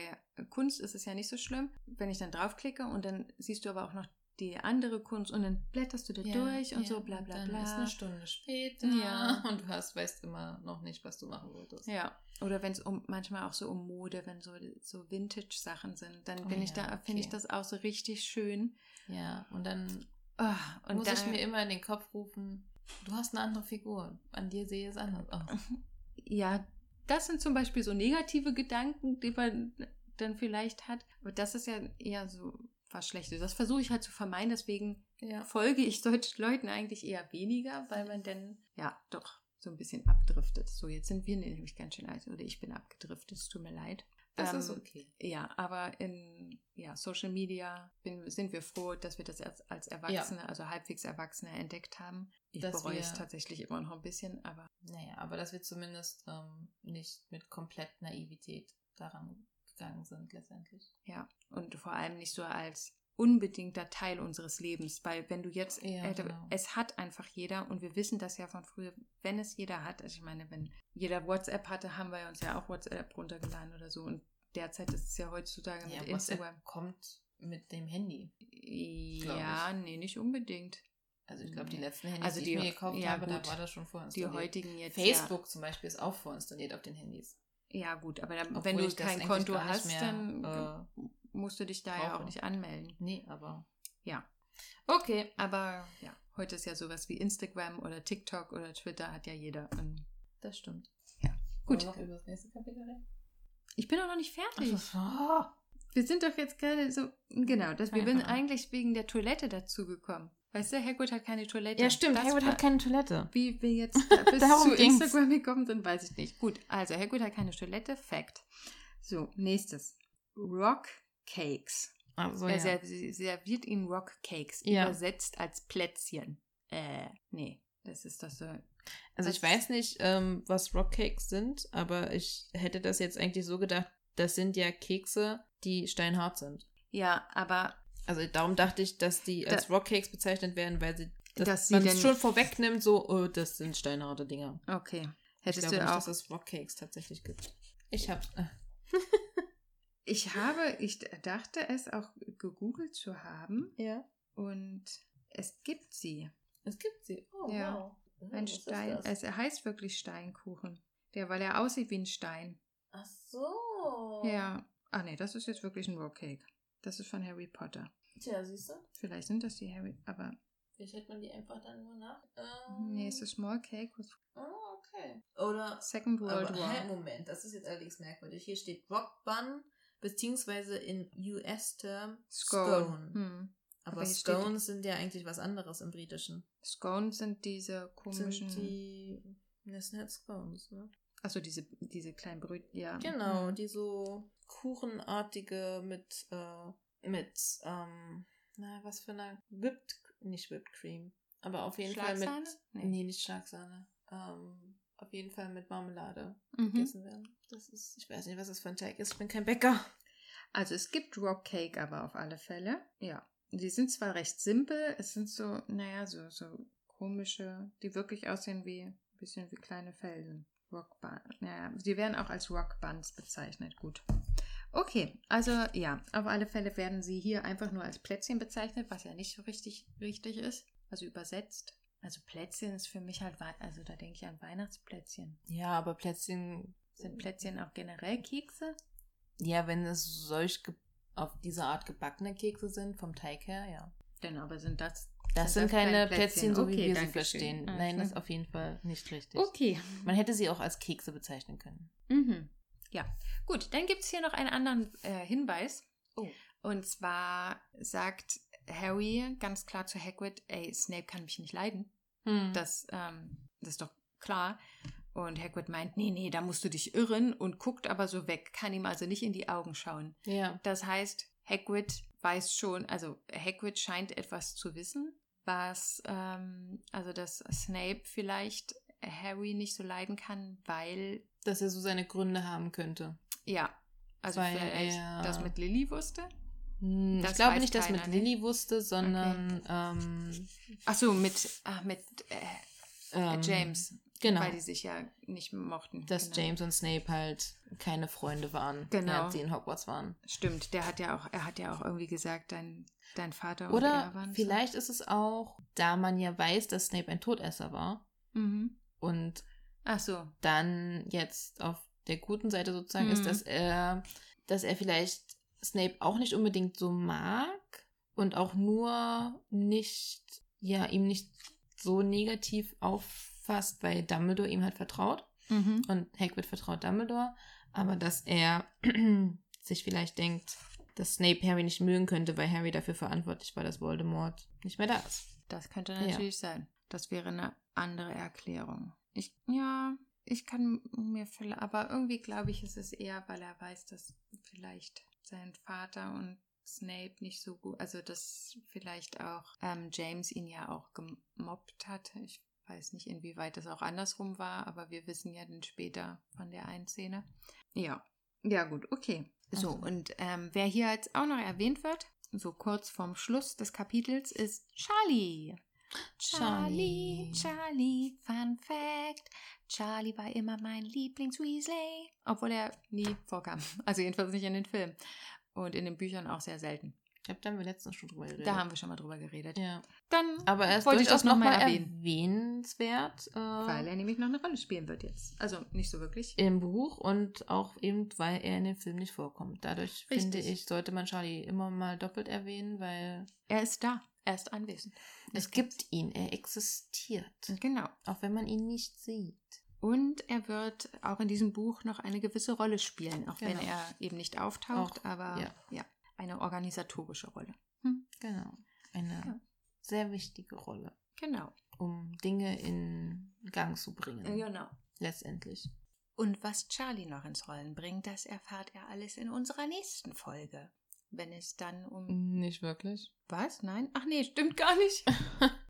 Kunst ist es ja nicht so schlimm, wenn ich dann draufklicke und dann siehst du aber auch noch die andere Kunst und dann blätterst du da durch und so bla bla dann bla. ist eine Stunde später Ja. und du hast, weißt immer noch nicht, was du machen wolltest. Ja, oder wenn es um manchmal auch so um Mode, wenn so, so Vintage-Sachen sind, dann Oh bin ich ja, da, finde ich okay. das auch so richtig schön. Ja, und dann Ah, und muss da, ich mir immer in den Kopf rufen, du hast eine andere Figur, an dir sehe es anders aus. ja, das sind zum Beispiel so negative Gedanken, die man dann vielleicht hat. Aber das ist ja eher so was Schlechtes. Das versuche ich halt zu vermeiden, deswegen Ja. folge ich solchen Leuten eigentlich eher weniger, weil man dann ja doch so ein bisschen abdriftet. So, jetzt sind wir nämlich ganz schön alt oder ich bin abgedriftet, es tut mir leid. Das Ähm, ist okay. Ja, aber in ja, Social Media bin, sind wir froh, dass wir das als, als Erwachsene, also halbwegs Erwachsene entdeckt haben. Ich Dass bereue es wir- tatsächlich immer noch ein bisschen, aber Naja, aber dass wir zumindest ähm, nicht mit komplett Naivität daran gegangen sind letztendlich. ja. Und vor allem nicht so als unbedingter Teil unseres Lebens, weil wenn du jetzt, Ja, äh, genau. es hat einfach jeder und wir wissen das ja von früher, wenn es jeder hat, also ich meine, wenn jeder WhatsApp hatte, haben wir uns ja auch WhatsApp runtergeladen oder so und derzeit ist es ja heutzutage Ja, mit WhatsApp Instagram. kommt mit dem Handy. Ja, nee, nicht unbedingt. Also ich glaube, die letzten Handys, Also die, die- ich mir gekauft ja, habe, da gut. war das schon Die vorinstalliert. heutigen jetzt Facebook zum Beispiel ist auch vorinstalliert auf den Handys. Ja, ja gut, aber dann, wenn du kein Konto hast, mehr, dann musst du dich da ja auch nicht anmelden. Nee, aber Ja, okay. aber ja, heute ist ja sowas wie Instagram oder TikTok oder Twitter hat ja jeder. Und Das stimmt. Gut. Wollen wir noch über das nächste Kapitel reden? ich bin auch noch nicht fertig. Oh, Wir sind doch jetzt gerade so, genau, das, wir sind eigentlich wegen der Toilette dazugekommen. Weißt du, Hagrid hat keine Toilette. ja, stimmt. Das Hagrid hat keine Toilette. Wie wir jetzt bis zu ging's. Instagram gekommen sind, weiß ich nicht. Gut, also Hagrid hat keine Toilette. Fact. So, nächstes. Rock Cakes. Also, er ja. serviert ihnen Rock Cakes. Ja. Übersetzt als Plätzchen. Äh, nee. Das ist doch so. Also ich weiß nicht, ähm, was Rockcakes sind, aber ich hätte das jetzt eigentlich so gedacht, das sind ja Kekse, die steinhart sind. Ja, aber Also darum dachte ich, dass die Da- als Rockcakes bezeichnet werden, weil sie dass Dass man es schon vorwegnimmt, so, oh, das sind steinharte Dinger. okay. Ich Hättest glaube du nicht, auch. dass es Rockcakes tatsächlich gibt. Ich hab's. Äh, Ich habe, ich dachte es auch gegoogelt zu haben ja. und es gibt sie. Es gibt sie. Oh, Ja. wow. Oh, Ein was ist Stein. das? Es heißt wirklich Steinkuchen. Der, weil er aussieht wie ein Stein. Ach so. Ja. Ach nee, das ist jetzt wirklich ein Rockcake. Das ist von Harry Potter. Tja, siehst du? Vielleicht sind das die Harry, aber Vielleicht hätte man die einfach dann nur nach. Ähm, nee, es ist Small Cake with Oh, okay. Oder Second World Aber, War. Moment, das ist jetzt allerdings merkwürdig. Hier steht Rock Bun, beziehungsweise in US-Term Scone. Scone. Hm. Aber, Aber steht- Scones sind ja eigentlich was anderes im Britischen. Scones sind diese komischen. Sind die. Das sind halt Scones, ne? Achso, diese, diese kleinen Brötchen. Ja. Genau, Hm. die so kuchenartige mit, äh, mit, ähm, na, was für eine Whipped, nicht Whipped Cream, aber auf jeden Fall mit, Nee. nee, nicht Schlagsahne, ähm, auf jeden Fall mit Marmelade Mhm. gegessen werden. Das ist, ich weiß nicht, was das für ein Teig ist, ich bin kein Bäcker. Also es gibt Rockcake aber auf alle Fälle. Ja. Die sind zwar recht simpel, es sind so, naja, so, so komische, die wirklich aussehen wie ein bisschen wie kleine Felsen. Rockbun. Naja, die werden auch als Rockbuns bezeichnet. Gut. Okay, also ja, auf alle Fälle werden sie hier einfach nur als Plätzchen bezeichnet, was ja nicht so richtig richtig ist. Also übersetzt. Also Plätzchen ist für mich halt, also da denke ich an Weihnachtsplätzchen. Ja, aber Plätzchen, Sind Plätzchen auch generell Kekse? ja, wenn es solch auf diese Art gebackene Kekse sind, vom Teig her, ja. Denn aber sind das. Das sind, keine Plätzchen, so wie wir sie verstehen. schön. Nein, das ist auf jeden Fall nicht richtig. Okay. Man hätte sie auch als Kekse bezeichnen können. Mhm. Ja, gut. Dann gibt es hier noch einen anderen äh, Hinweis. Oh. Und zwar sagt Harry ganz klar zu Hagrid, ey, Snape kann mich nicht leiden. Hm. Das, ähm, das ist doch klar. Und Hagrid meint, nee, nee, da musst du dich irren und guckt aber so weg, kann ihm also nicht in die Augen schauen. Ja. Das heißt, Hagrid weiß schon, also Hagrid scheint etwas zu wissen, was, ähm, also dass Snape vielleicht Harry nicht so leiden kann, weil, Dass er so seine Gründe haben könnte. ja, also Weil vielleicht er- das mit Lily wusste. Hm, Das ich glaube nicht, dass mit ne? Lilly wusste, sondern ähm, Ach so, mit, ah, mit äh, ähm, James, Genau. weil die sich ja nicht mochten. dass genau. James und Snape halt keine Freunde waren, Genau. während sie in Hogwarts waren. Stimmt, der hat ja auch, er hat ja auch irgendwie gesagt, dein, dein Vater und Oder er waren vielleicht ist es auch, da man ja weiß, dass Snape ein Todesser war So. Mhm. und Ach so. dann jetzt auf der guten Seite sozusagen Mhm. ist, dass er, dass er vielleicht Snape auch nicht unbedingt so mag und auch nur nicht, ja, ihm nicht so negativ auffasst, weil Dumbledore ihm halt vertraut Mhm. und Hagrid vertraut Dumbledore, aber dass er sich vielleicht denkt, dass Snape Harry nicht mögen könnte, weil Harry dafür verantwortlich war, dass Voldemort nicht mehr da ist. Das könnte natürlich sein. Das wäre eine andere Erklärung. Ich, ja, ich kann mir vielleicht, aber irgendwie glaube ich, ist es eher, weil er weiß, dass vielleicht sein Vater und Snape nicht so gut, also dass vielleicht auch ähm, James ihn ja auch gemobbt hat. Ich weiß nicht, inwieweit das auch andersrum war, aber wir wissen ja dann später von der einen Szene. Ja, ja gut, okay. So, Also. und ähm, wer hier jetzt auch noch erwähnt wird, so kurz vorm Schluss des Kapitels, ist Charlie. Charlie, Charlie. Charlie, Fun Fact. Charlie war immer mein Lieblings-Weasley. Obwohl er nie vorkam. Also jedenfalls nicht in den Filmen. Und in den Büchern auch sehr selten. Ich glaube, da haben wir letztens schon drüber geredet. Da haben wir schon mal drüber geredet. ja. Dann Aber er ist wollte ich durchaus das nochmal erwähnen. erwähnenswert. Äh, Weil er nämlich noch eine Rolle spielen wird jetzt. Also nicht so wirklich. im Buch und auch eben, weil er in dem Film nicht vorkommt. Dadurch Richtig. finde ich, sollte man Charlie immer mal doppelt erwähnen, weil Er ist da. Er ist anwesend. es gibt ihn, er existiert. Genau. Auch wenn man ihn nicht sieht. Und er wird auch in diesem Buch noch eine gewisse Rolle spielen, auch wenn Genau. er eben nicht auftaucht, Auch, aber ja. ja. Eine organisatorische Rolle. Genau. Eine Ja. sehr wichtige Rolle, Genau. um Dinge in Gang zu bringen. Genau. Letztendlich. Und was Charlie noch ins Rollen bringt, das erfahrt er alles in unserer nächsten Folge. Wenn es dann um. Nicht wirklich. Was? Nein? Ach nee, stimmt gar nicht.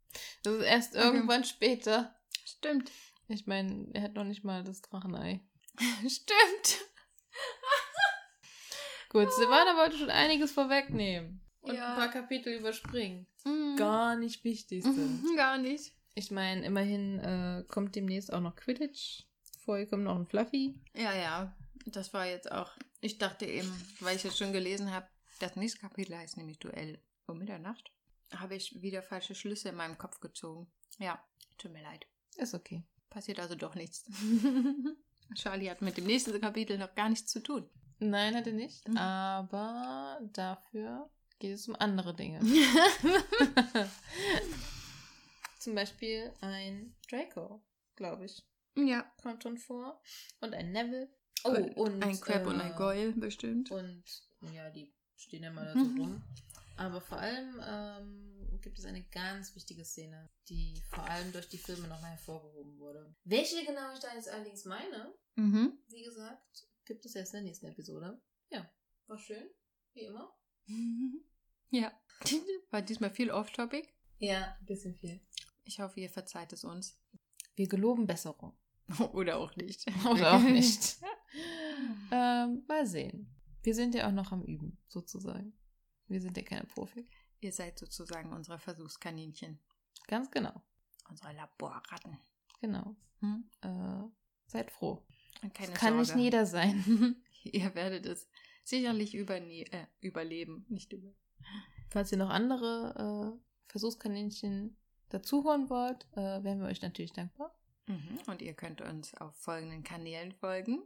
Das ist erst Okay. irgendwann später. Stimmt. Ich meine, er hat noch nicht mal das Drachenei. Stimmt. Gut, Silvana wollte schon einiges vorwegnehmen. Und Ja. ein paar Kapitel überspringen. Mhm. Gar nicht wichtigste. Gar nicht. Ich meine, immerhin äh, kommt demnächst auch noch Quidditch. Vorher kommt noch ein Fluffy. Ja, ja. Das war jetzt auch. Ich dachte eben, weil ich jetzt schon gelesen habe, das nächste Kapitel heißt nämlich Duell um Mitternacht. Habe ich wieder falsche Schlüsse in meinem Kopf gezogen. Ja, tut mir leid. Ist okay. Passiert also doch nichts. Charlie hat mit dem nächsten Kapitel noch gar nichts zu tun. Nein, hat er nicht. Mhm. Aber dafür geht es um andere Dinge. Zum Beispiel ein Draco, glaube ich, ja. kommt schon vor. Und ein Neville. Oh, und ein Crab und äh, ein Goyle bestimmt. Und ja, die stehen ja mal da so rum. Aber vor allem ähm, gibt es eine ganz wichtige Szene, die vor allem durch die Filme nochmal hervorgehoben wurde. Welche genau ich da jetzt allerdings meine, Mhm. wie gesagt, gibt es erst in der nächsten Episode. Ja, war schön, wie immer. Ja. War diesmal viel off-topic. Ja, ein bisschen viel. Ich hoffe, ihr verzeiht es uns. Wir geloben Besserung. Oder auch nicht. Oder auch nicht. ähm, mal sehen. Wir sind ja auch noch am Üben, sozusagen. Wir sind ja keine Profi. Ihr seid sozusagen unsere Versuchskaninchen. Ganz genau. Unsere Laborratten. Genau. Hm? Äh, seid froh. Keine Kann Sorge. nicht jeder sein. Ihr werdet es sicherlich überne äh, überleben. Nicht über. Falls ihr noch andere äh, Versuchskaninchen dazu holen wollt, äh, wären wir euch natürlich dankbar. Mhm. Und ihr könnt uns auf folgenden Kanälen folgen.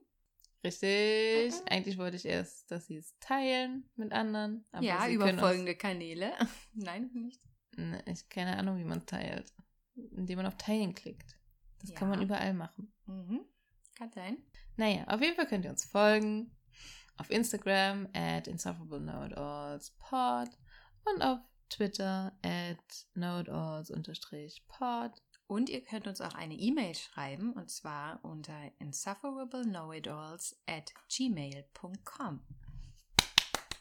Richtig. Mhm. Eigentlich wollte ich erst, dass sie es teilen mit anderen. Aber ja, über folgende Kanäle. Nein, nicht. Ne, ich keine Ahnung, wie man teilt. Indem man auf Teilen klickt. Das kann Ja. man überall machen. Mhm. Kann sein. Naja, auf jeden Fall könnt ihr uns folgen. Auf Instagram at insufferablenotallspod und auf Twitter at notealls-pod. Und ihr könnt uns auch eine E-Mail schreiben und zwar unter insufferablenowitalls at gmail.com.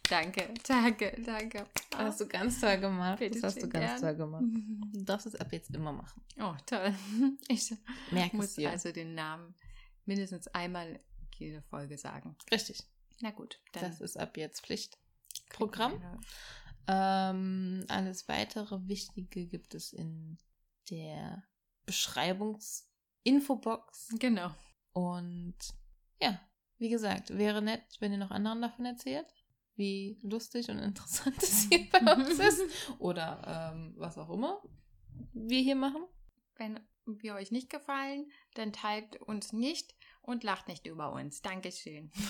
Danke, danke, danke. Oh. Hast du ganz toll gemacht. Bitte das hast du ganz gern. toll gemacht. Du darfst es ab jetzt immer machen. Oh, toll. Ich Merk muss dir. also den Namen mindestens einmal jede Folge sagen. Richtig. Na gut, dann Das ist ab jetzt Pflichtprogramm. Ähm, alles weitere Wichtige gibt es in der Beschreibungsinfobox. Genau. Und ja, wie gesagt, wäre nett, wenn ihr noch anderen davon erzählt, wie lustig und interessant es hier bei uns ist. Oder ähm, was auch immer wir hier machen. Wenn wir euch nicht gefallen, dann teilt uns nicht und lacht nicht über uns. Dankeschön.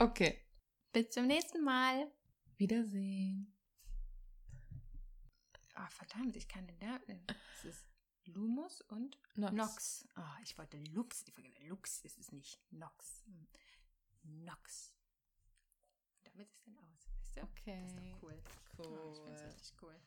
Okay. Bis zum nächsten Mal. Wiedersehen. Ah, verdammt, ich kann den da. Es ist Lumus und Nox. Nox. Ah, ich wollte Lux. Ich wollte, Lux ist es nicht. Nox. Hm. Nox. Und damit ist dann aus. Weißt du? Okay. Das ist doch cool. Cool. Oh, ich finde es richtig cool.